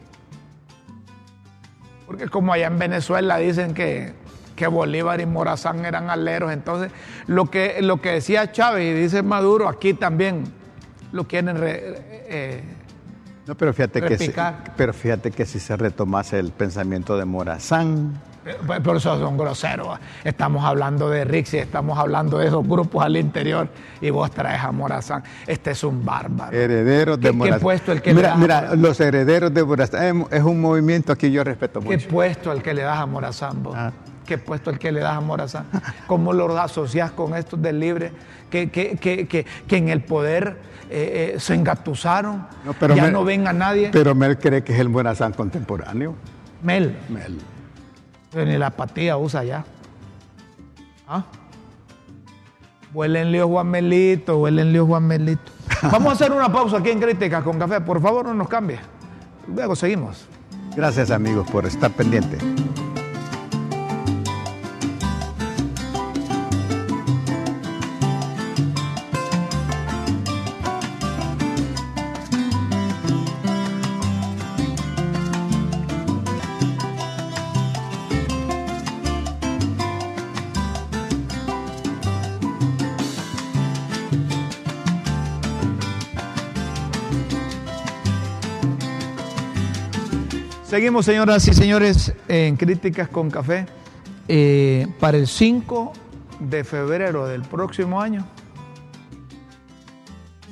Porque como allá en Venezuela dicen que, que Bolívar y Morazán eran aleros, entonces lo que, lo que decía Chávez y dice Maduro, aquí también lo quieren... re- eh, No, pero fíjate que si, pero fíjate que si se retomase el pensamiento de Morazán, Por por eso son groseros. Estamos hablando de Rixi, estamos hablando de esos grupos al interior y vos traes a Morazán. Este es un bárbaro. herederos ¿Qué- de qué Morazán. puesto el que le mira, das a mira, los herederos de Morazán es- es un movimiento que yo respeto ¿Qué mucho. puesto el que le das a Morazán vos? Ah, qué puesto el que le das a Morazán, cómo lo asocias con estos del libre, que, que, que, que en el poder eh, eh, se engatusaron, ya no ven a nadie. Pero Mel cree que es el Morazán contemporáneo. Mel. Mel. ni la apatía usa ya. ¿Ah? Huelen lío Juan Melito, huelen lío Juan Melito. Vamos a hacer una pausa aquí en Críticas con Café. Por favor, no nos cambie. Luego seguimos. Gracias amigos por estar pendientes. Seguimos, señoras y señores, en Críticas con Café. Eh, para el 5 de febrero del próximo año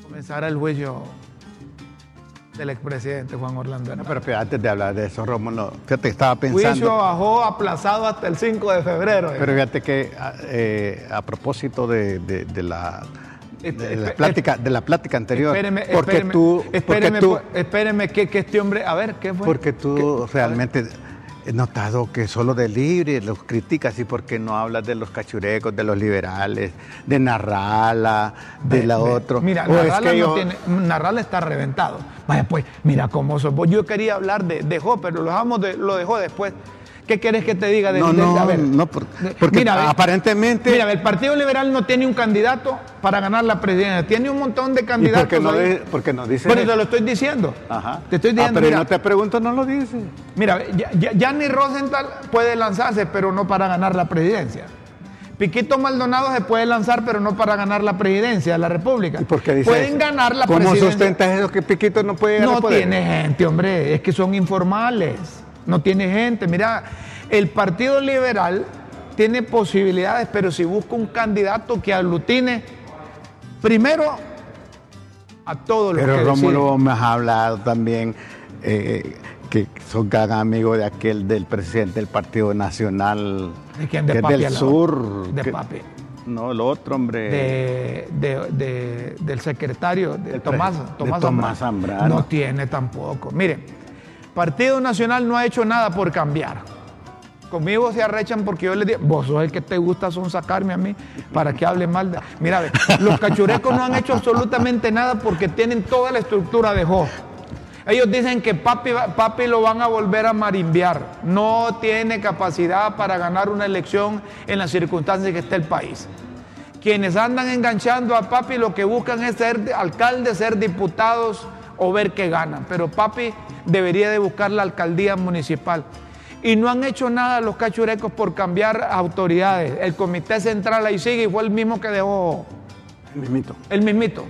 comenzará el juicio del expresidente Juan Orlando. No, pero antes de hablar de eso, Rómulo, fíjate, estaba pensando... Juicio bajó aplazado hasta el 5 de febrero. Pero fíjate que eh, a propósito de la de la plática, de la plática anterior. Espéreme, porque tú, espéreme, tú, espéreme que, que, este hombre, a ver, ¿qué fue? Porque tú realmente he notado que solo de libre los criticas y porque no hablas de los cachurecos, de los liberales, de Narrala, de la otra. Mira, Narrala, no tiene, Narrala está reventado. Vaya, pues, mira cómo soy. Yo quería hablar de, dejó, pero lo dejamos de, lo dejó después. ¿Qué quieres que te diga de, no, no, no, porque mira, aparentemente... Mira, el Partido Liberal no tiene un candidato para ganar la presidencia, tiene un montón de candidatos. ¿Y por qué no, porque no dice Pero te lo estoy diciendo. Ajá. Te estoy diciendo, ah, pero no te pregunto, no lo dice. Mira, ya, ni Rosenthal puede lanzarse, pero no para ganar la presidencia. Piquito Maldonado se puede lanzar, pero no para ganar la presidencia de la República. ¿Y por qué dice Pueden ganar la presidencia. ¿Cómo sustentas eso que Piquito no puede ganar? No tiene gente, hombre, es que son informales. No tiene gente. Mira, el Partido Liberal tiene posibilidades, pero si busca un candidato que aglutine primero a todos los pero que Rómulo me has hablado también eh, que son gran amigo de aquel del presidente del Partido Nacional ¿De quién? De Papi del sur. De Papi. No, el otro hombre. De, del secretario, de Tomás, Tomás, Tomás Zambrano. No tiene tampoco. Mire, Partido Nacional no ha hecho nada por cambiar. Conmigo se arrechan porque yo les digo, vos sos el que te gusta son sacarme a mí para que hable mal de... Mira, los cachurecos no han hecho absolutamente nada porque tienen toda la estructura de Jo. Ellos dicen que papi, papi lo van a volver a marimbiar. No tiene capacidad para ganar una elección en las circunstancias que está el país. Quienes andan enganchando a papi lo que buscan es ser alcaldes, ser diputados o ver que ganan. Pero papi debería de buscar la alcaldía municipal y no han hecho nada los cachurecos por cambiar autoridades. El comité central ahí sigue y fue el mismo que dejó. El mismito. El mismito.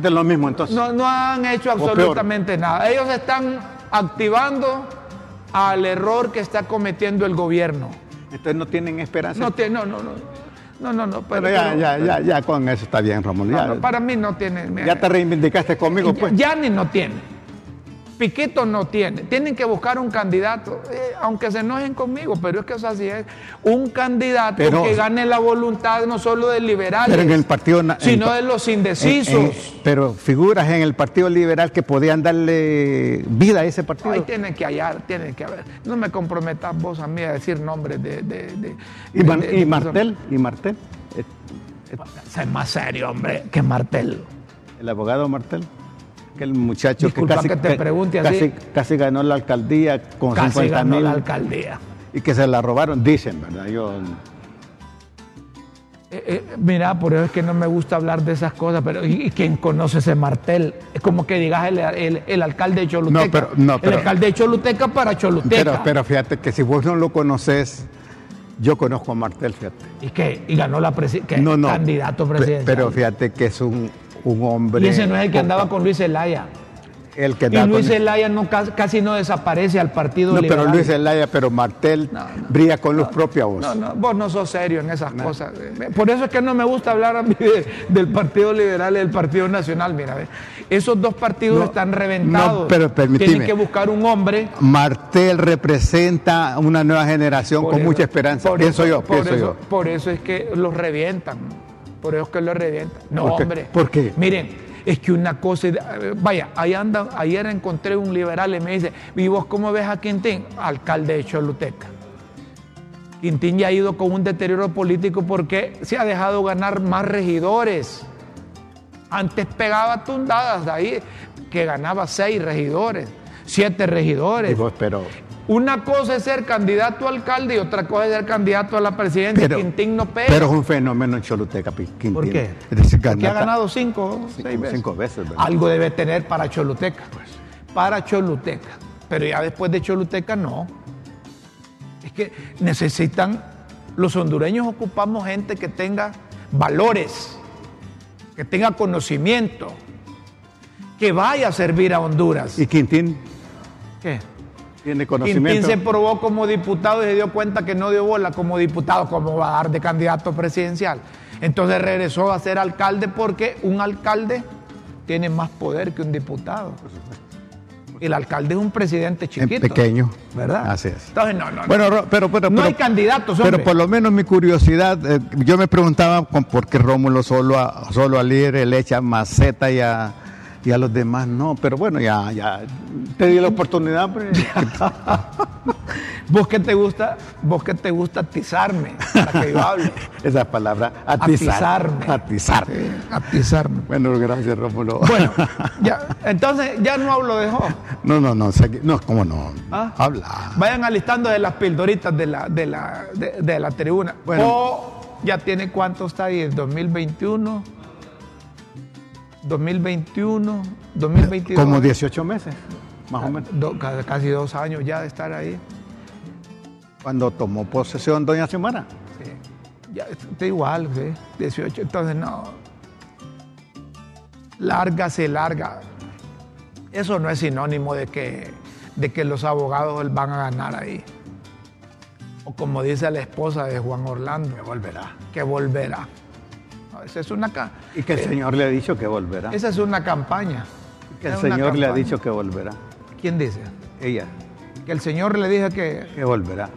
De lo mismo entonces. No, no han hecho absolutamente nada. Ellos están activando al error que está cometiendo el gobierno. Entonces no tienen esperanza. No, no, no, no. No, no, no. Pero, ya, ya, ya, ya con eso está bien, Ramón. para mí no tiene. Ya te reivindicaste conmigo, pues. Ya ni no tiene. Piquito no tiene. Tienen que buscar un candidato, eh, aunque se enojen conmigo, pero es que eso así es. Un candidato que gane la voluntad no solo de liberales, el partido, sino de los indecisos. pero figuras en el Partido Liberal que podían darle vida a ese partido. Ahí tienen que hallar, tienen que haber. No me comprometas vos a mí a decir nombres de. de, y, Martel, y Martel. Es más serio, hombre, que Martel. El abogado Martel el muchacho que, casi, te pregunte casi, ganó la alcaldía con casi 50 ganó la alcaldía. Y que se la robaron, dicen, ¿verdad? Yo... Eh, eh, mira, por eso es que no me gusta hablar de esas cosas, pero ¿y, quién conoce ese martel? Es como que digas el, alcalde de Choluteca. No, pero, no, el alcalde de Choluteca para Choluteca. Pero, pero fíjate que si vos no lo conoces, yo conozco a Martel, fíjate. ¿Y qué? ¿Y ganó la presidencia? No, no. Candidato presidencial. Pero fíjate que es un un hombre. Y ese no es el que andaba con Luis Zelaya. El que y Luis Zelaya no, casi, no desaparece al Partido No, Liberal. pero Luis Zelaya, pero Martel No, no. brilla con luz propia voz. No, no, vos no sos serio en esas cosas. Por eso es que no me gusta hablar a mí de- del Partido Liberal y del Partido Nacional. Mira, esos dos partidos están reventados. no, pero permitime. Tienen que buscar un hombre. Martel representa una nueva generación por con eso- mucha esperanza. por Pienso eso- yo, por pienso eso, yo. Por eso es que los revientan. Por eso es que los revientan. No, hombre. ¿Por qué? Miren, es que una cosa. Vaya, ahí anda, ayer encontré un liberal y me dice: ¿Y vos cómo ves a Quintín? Alcalde de Choluteca. Quintín ya ha ido con un deterioro político porque se ha dejado ganar más regidores. Antes pegaba tundadas de ahí, que ganaba seis regidores, siete regidores. Digo, pero, Una cosa es ser candidato a alcalde y otra cosa es ser candidato a la presidencia. pero, Quintín no pega. pero es un fenómeno en Choluteca, Quintín. ¿Por qué? Es decir, Porque ha gana- ganado cinco, seis veces. cinco veces. Algo debe tener para Choluteca. Para Choluteca. Pero ya después de Choluteca no. Es que necesitan, los hondureños ocupamos gente que tenga valores, que tenga conocimiento, que vaya a servir a Honduras. Y Quintín ¿Qué? Tiene Quintín conocimiento. se probó como diputado y se dio cuenta que no dio bola como diputado, como va a dar de candidato presidencial. Entonces regresó a ser alcalde porque un alcalde tiene más poder que un diputado. El alcalde es un presidente En chiquito. pequeño. ¿Verdad? Así es. Entonces, no, no, no. Bueno, Ro- pero, pero, No pero- hay candidatos, Pero hombre. por lo menos mi curiosidad, eh, yo me preguntaba con por qué Rómulo solo a, solo al líder le echa maceta y a, y a los demás no. Pero bueno, ya, ya te di la oportunidad. hombre. ¿Vos qué te gusta? ¿Vos qué te gusta atizarme para que yo hable? Esa palabra, atizar. Atizarme. Atizar. Sí, atizarme. Bueno, gracias, Rómulo. Bueno, ya, entonces ya no hablo de Jo. No, no, no, no, ¿cómo no? Ah. Habla. Vayan alistando de las pildoritas de la, de la, de, de la tribuna. Bueno. O ya tiene cuánto está ahí, el 2021, 2021, 2022. Como 18 meses, más o menos. Do- ca- casi dos años ya de estar ahí. Cuando tomó posesión Doña Xiomara. Sí. Ya está igual, sí, 18. Entonces, no. Larga se larga. Eso no es sinónimo de que, de que los abogados van a ganar ahí. O como dice la esposa de Juan Orlando. Que volverá. Que volverá. No, esa, es una, Y que el Señor le ha dicho que volverá. esa es una campaña. Que el Señor le ha dicho que volverá. ¿Quién dice? Ella, Que el Señor le dijo que que volverá.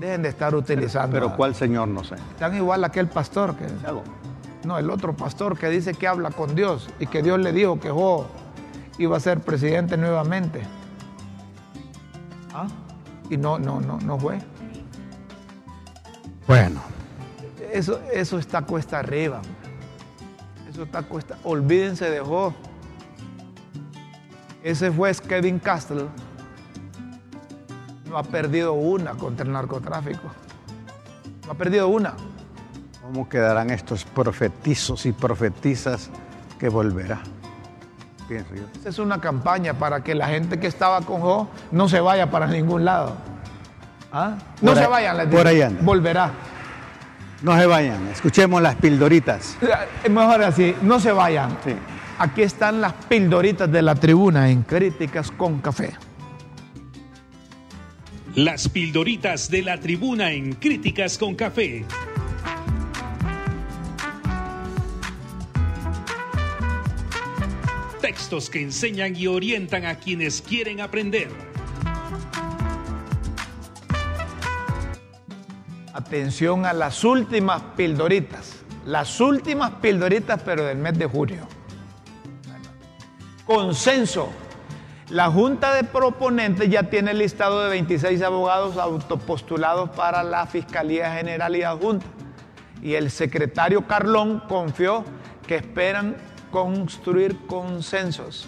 dejen de estar utilizando. Pero ¿cuál Señor? No sé. Están igual aquel pastor que... No, el otro pastor que dice que habla con Dios y que Dios le dijo que Jo iba a ser presidente nuevamente. ¿Ah? Y no, no, no, no fue. Bueno, Eso, eso está cuesta arriba. Eso está cuesta. Olvídense de Jo. Ese juez Kevin Castle no ha perdido una contra el narcotráfico. No ha perdido una. ¿cómo quedarán estos profetizos y profetizas que volverá? Pienso yo. Esa es una campaña para que la gente que estaba con Jo no se vaya para ningún lado. ¿Ah? No Por se ahí- vayan, les por digo. ahí anda. Volverá. No se vayan, escuchemos las pildoritas. Es mejor así, no se vayan. Sí. Aquí están las pildoritas de la tribuna en Críticas con Café. Las pildoritas de la tribuna en Críticas con Café. Textos que enseñan y orientan a quienes quieren aprender. Atención a las últimas pildoritas. Las últimas pildoritas, pero del mes de julio. Consenso. La Junta de Proponentes ya tiene listado de 26 abogados autopostulados para la Fiscalía General y Adjunta. Y el secretario Carlón confió que esperan construir consensos.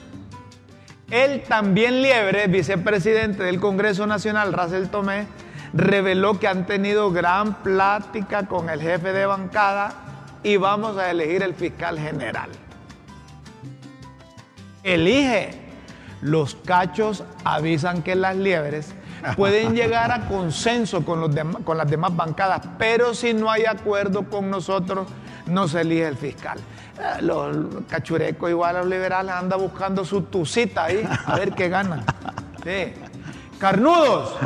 Él también Liebre, vicepresidente del Congreso Nacional, Racel Tomé, reveló que han tenido gran plática con el jefe de bancada y vamos a elegir el fiscal general. Elige. Los cachos avisan que las liebres pueden llegar a consenso con, los con las demás bancadas, pero si no hay acuerdo con nosotros, no se elige el fiscal. Eh, los cachurecos igual a los liberales andan buscando su tucita ahí, a ver qué ganan. Sí. Carnudos.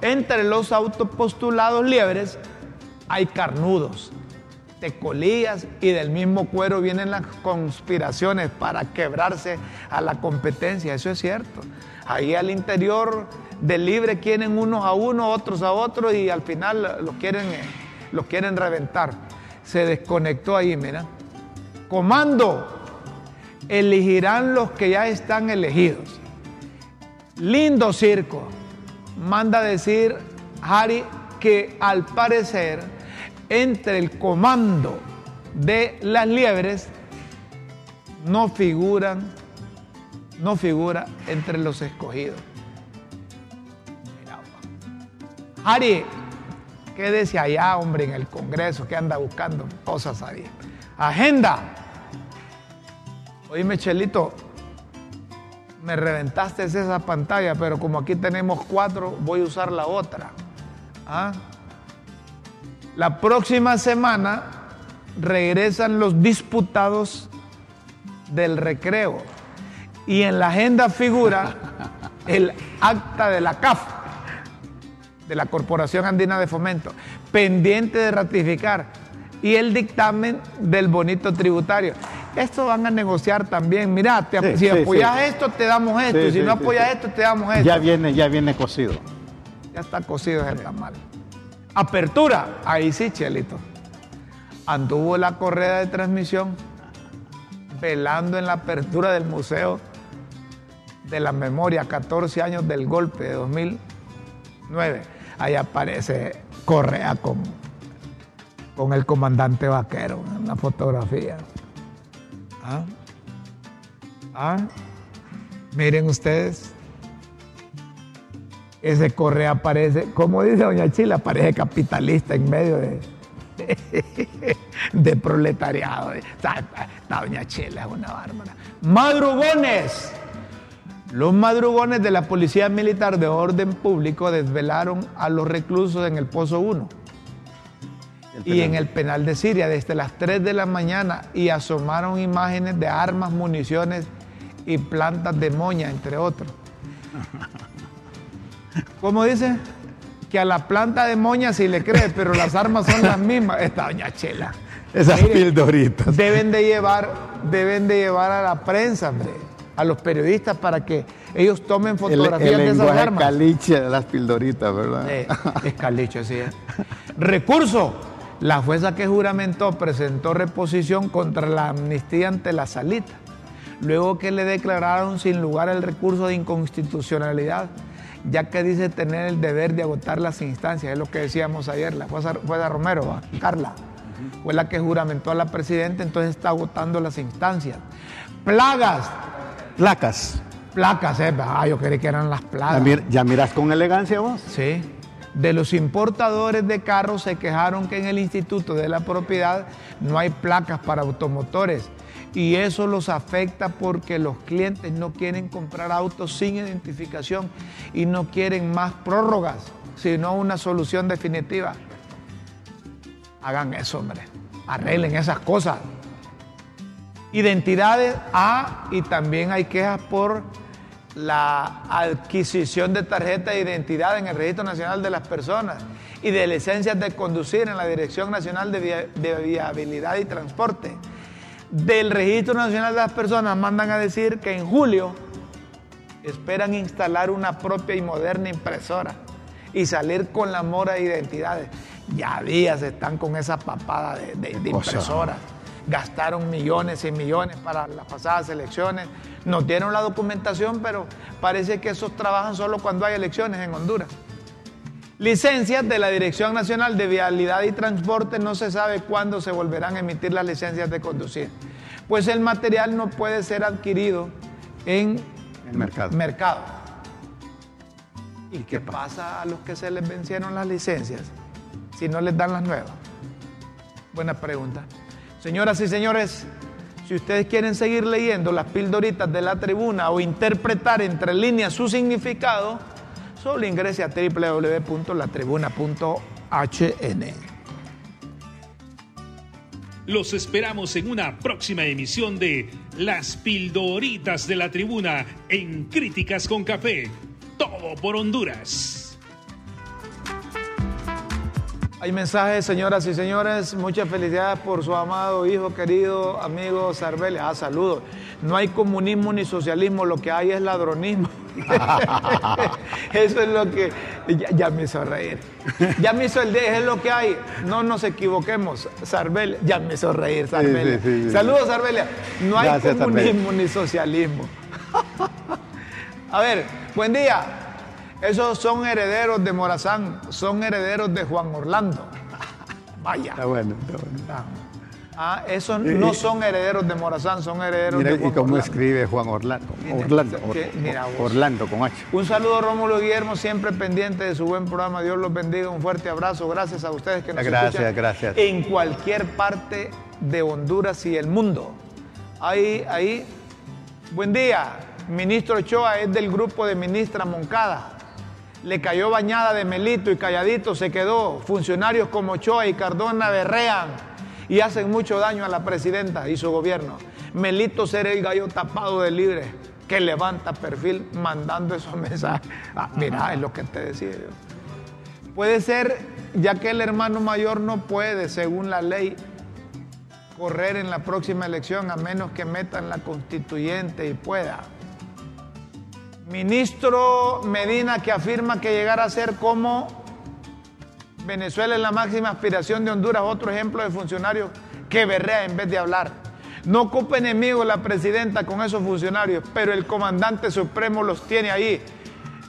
Entre los autopostulados liebres hay carnudos, tecolías y del mismo cuero vienen las conspiraciones para quebrarse a la competencia. Eso es cierto. Ahí al interior del libre quieren unos a uno, otros a otros y al final los quieren, los quieren reventar. Se desconectó ahí, mira. Comando, elegirán los que ya están elegidos. Lindo circo. Manda decir Harry que al parecer entre el comando de las liebres no figuran, no figura entre los escogidos. Harry, quédese allá, hombre, en el Congreso, que anda buscando cosas ahí. Agenda. Oíme, Chelito, me reventaste esa pantalla, pero como aquí tenemos cuatro, voy a usar la otra. ¿Ah? La próxima semana regresan los disputados del recreo y en la agenda figura el acta de la CAF, de la Corporación Andina de Fomento, pendiente de ratificar, y el dictamen del bonito tributario. Esto van a negociar también. Mira, si apoyas esto, te damos esto. si no apoyas esto, te damos esto. Ya viene, ya viene cocido. Ya está cocido el tamal. Apertura. Ahí sí, Chelito. Anduvo la correa de transmisión velando en la apertura del Museo de la Memoria, 14 años del golpe de 2009. Ahí aparece Correa con, con el comandante vaquero en la fotografía. ¿Ah? ¿Ah? Miren ustedes, ese Correa aparece, como dice doña Chila, parece capitalista en medio de, de, proletariado. doña Chila es una bárbara. Madrugones. Los madrugones de la Policía Militar de Orden Público desvelaron a los reclusos en el Pozo 1 y en el penal de Siria desde las 3 de la mañana y asomaron imágenes de armas, municiones y plantas de moña, entre otros. ¿Cómo dice? Que a la planta de moña sí le cree, pero las armas son las mismas. Esta doña Chela. Esas pildoritas. Deben de llevar, deben de llevar a la prensa, hombre, a los periodistas para que ellos tomen fotografías de esas armas. caliche de las pildoritas, ¿verdad? es caliche, sí. Recurso la jueza que juramentó presentó reposición contra la amnistía ante la salita, luego que le declararon sin lugar el recurso de inconstitucionalidad, ya que dice tener el deber de agotar las instancias, es lo que decíamos ayer, la jueza, Romero, Carla, fue la que juramentó a la presidenta, entonces está agotando las instancias. Plagas. Placas. Placas, eh. Ah, yo creí que eran las plagas. ¿Ya miras con elegancia vos? Sí de los importadores de carros se quejaron que en el Instituto de la Propiedad no hay placas para automotores y eso los afecta porque los clientes no quieren comprar autos sin identificación y no quieren más prórrogas, sino una solución definitiva. Hagan eso, hombre. Arreglen esas cosas. Identidades A y también hay quejas por la adquisición de tarjeta de identidad en el Registro Nacional de las Personas y de licencias de conducir en la Dirección Nacional de, Viabilidad y Transporte. Del Registro Nacional de las Personas mandan a decir que en julio esperan instalar una propia y moderna impresora y salir con la mora de identidades. Ya días están con esa papada de, de impresoras gastaron millones y millones para las pasadas elecciones, nos dieron la documentación, pero parece que esos trabajan solo cuando hay elecciones en Honduras. Licencias de la Dirección Nacional de Vialidad y Transporte, no se sabe cuándo se volverán a emitir las licencias de conducir. Pues el material no puede ser adquirido en el mercado. mercado. ¿Y qué pasa a los que se les vencieron las licencias si no les dan las nuevas? Buena pregunta. Señoras y señores, si ustedes quieren seguir leyendo las pildoritas de la tribuna o interpretar entre líneas su significado, solo ingrese a www.latribuna.hn. Los esperamos en una próxima emisión de Las Pildoritas de la Tribuna en Críticas con Café. Todo por Honduras. Hay mensajes, señoras y señores. Muchas felicidades por su amado hijo, querido amigo Sarbele. Ah, saludos. No hay comunismo ni socialismo, lo que hay es ladronismo. Eso es lo que. Ya, me hizo reír. Ya me hizo el 10, es lo que hay. No nos equivoquemos. Sarbele, ya me hizo reír, Sarbele. Saludos, Sarbele. No hay comunismo ni socialismo. A ver, buen día. Esos son herederos de Morazán, son herederos de Juan Orlando. Vaya. Está bueno, está bueno. Ah, ah esos no son herederos de Morazán, son herederos de Juan ¿Y cómo escribe Juan Orlando? Orlando, Orlando con H. Un saludo Rómulo Guillermo, siempre pendiente de su buen programa. Dios los bendiga. Un fuerte abrazo. Gracias a ustedes que nos gracias, escuchan gracias. en cualquier parte de Honduras y el mundo. Ahí, ahí. Buen día. Ministro Ochoa es del grupo de ministra Moncada le cayó bañada de Melito y calladito se quedó. Funcionarios como Ochoa y Cardona berrean y hacen mucho daño a la presidenta y su gobierno. Melito será el gallo tapado de libre que levanta perfil mandando esos mensajes. Ah, mira, es lo que te decía yo. Puede ser, ya que el hermano mayor no puede, según la ley, correr en la próxima elección a menos que metan la constituyente y pueda. Ministro Medina que afirma que llegar a ser como Venezuela es la máxima aspiración de Honduras, otro ejemplo de funcionarios que berrea en vez de hablar. No ocupa enemigo la presidenta con esos funcionarios, pero el comandante supremo los tiene ahí.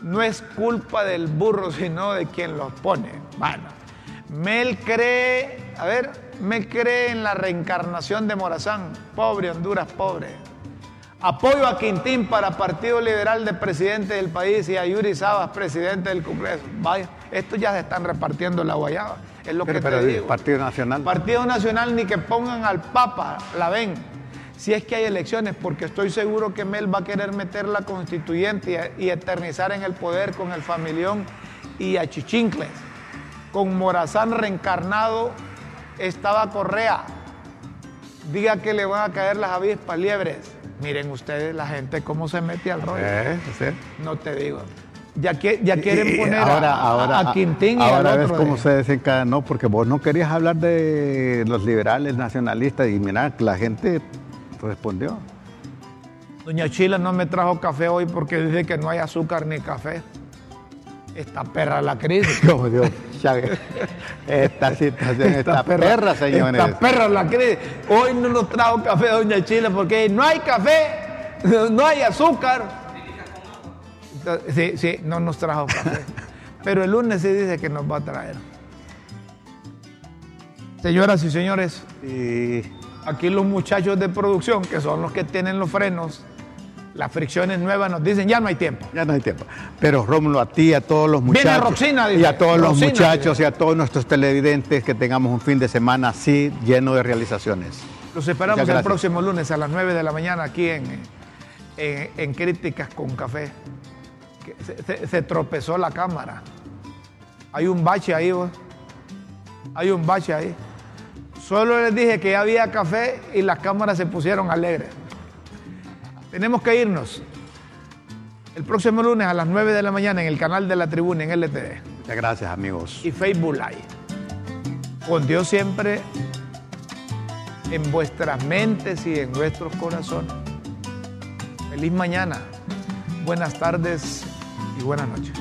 No es culpa del burro, sino de quien los pone. Bueno, Mel cree, a ver, Mel cree en la reencarnación de Morazán. Pobre Honduras, pobre. Apoyo a Quintín para Partido Liberal de presidente del país y a Yuri Sabas, presidente del Congreso. Vaya, estos ya se están repartiendo la guayaba. Es lo que te digo. Partido Nacional. Partido Nacional ni que pongan al Papa, la ven. Si es que hay elecciones, porque estoy seguro que Mel va a querer meter la constituyente y, eternizar en el poder con el familión y a Chichincles. Con Morazán reencarnado estaba Correa. Diga que le van a caer las avispas liebres Miren ustedes la gente cómo se mete al rollo. Eh, no te digo. Ya, que, ya quieren poner a, a, Quintín y ahora ves cómo se desencadenó, porque vos no querías hablar de los liberales nacionalistas y mira, la gente respondió. Doña Chila no me trajo café hoy porque dice que no hay azúcar ni café. Esta perra la crisis. Como Dios, esta situación, esta, perra, señores. Esta perra la crisis. Hoy no nos trajo café Doña Chile porque no hay café, no hay azúcar. Sí, sí, no nos trajo café. Pero el lunes sí dice que nos va a traer. Señoras y señores, y aquí los muchachos de producción, que son los que tienen los frenos, las fricciones nuevas nos dicen, ya no hay tiempo. Ya no hay tiempo. Pero Rómulo, a ti, a todos los muchachos. Viene Roxina, Y a todos los muchachos y a todos nuestros televidentes que tengamos un fin de semana así lleno de realizaciones. Los esperamos el próximo lunes a las 9 de la mañana aquí en, en, Críticas con Café. Se, tropezó la cámara. Hay un bache ahí, Hay un bache ahí. Solo les dije que ya había café y las cámaras se pusieron alegres. Tenemos que irnos. El próximo lunes a las 9 de la mañana en el canal de la tribuna en LTV. Muchas gracias, amigos. Y Facebook Live. Con Dios siempre en vuestras mentes y en nuestros corazones. Feliz mañana, buenas tardes y buenas noches.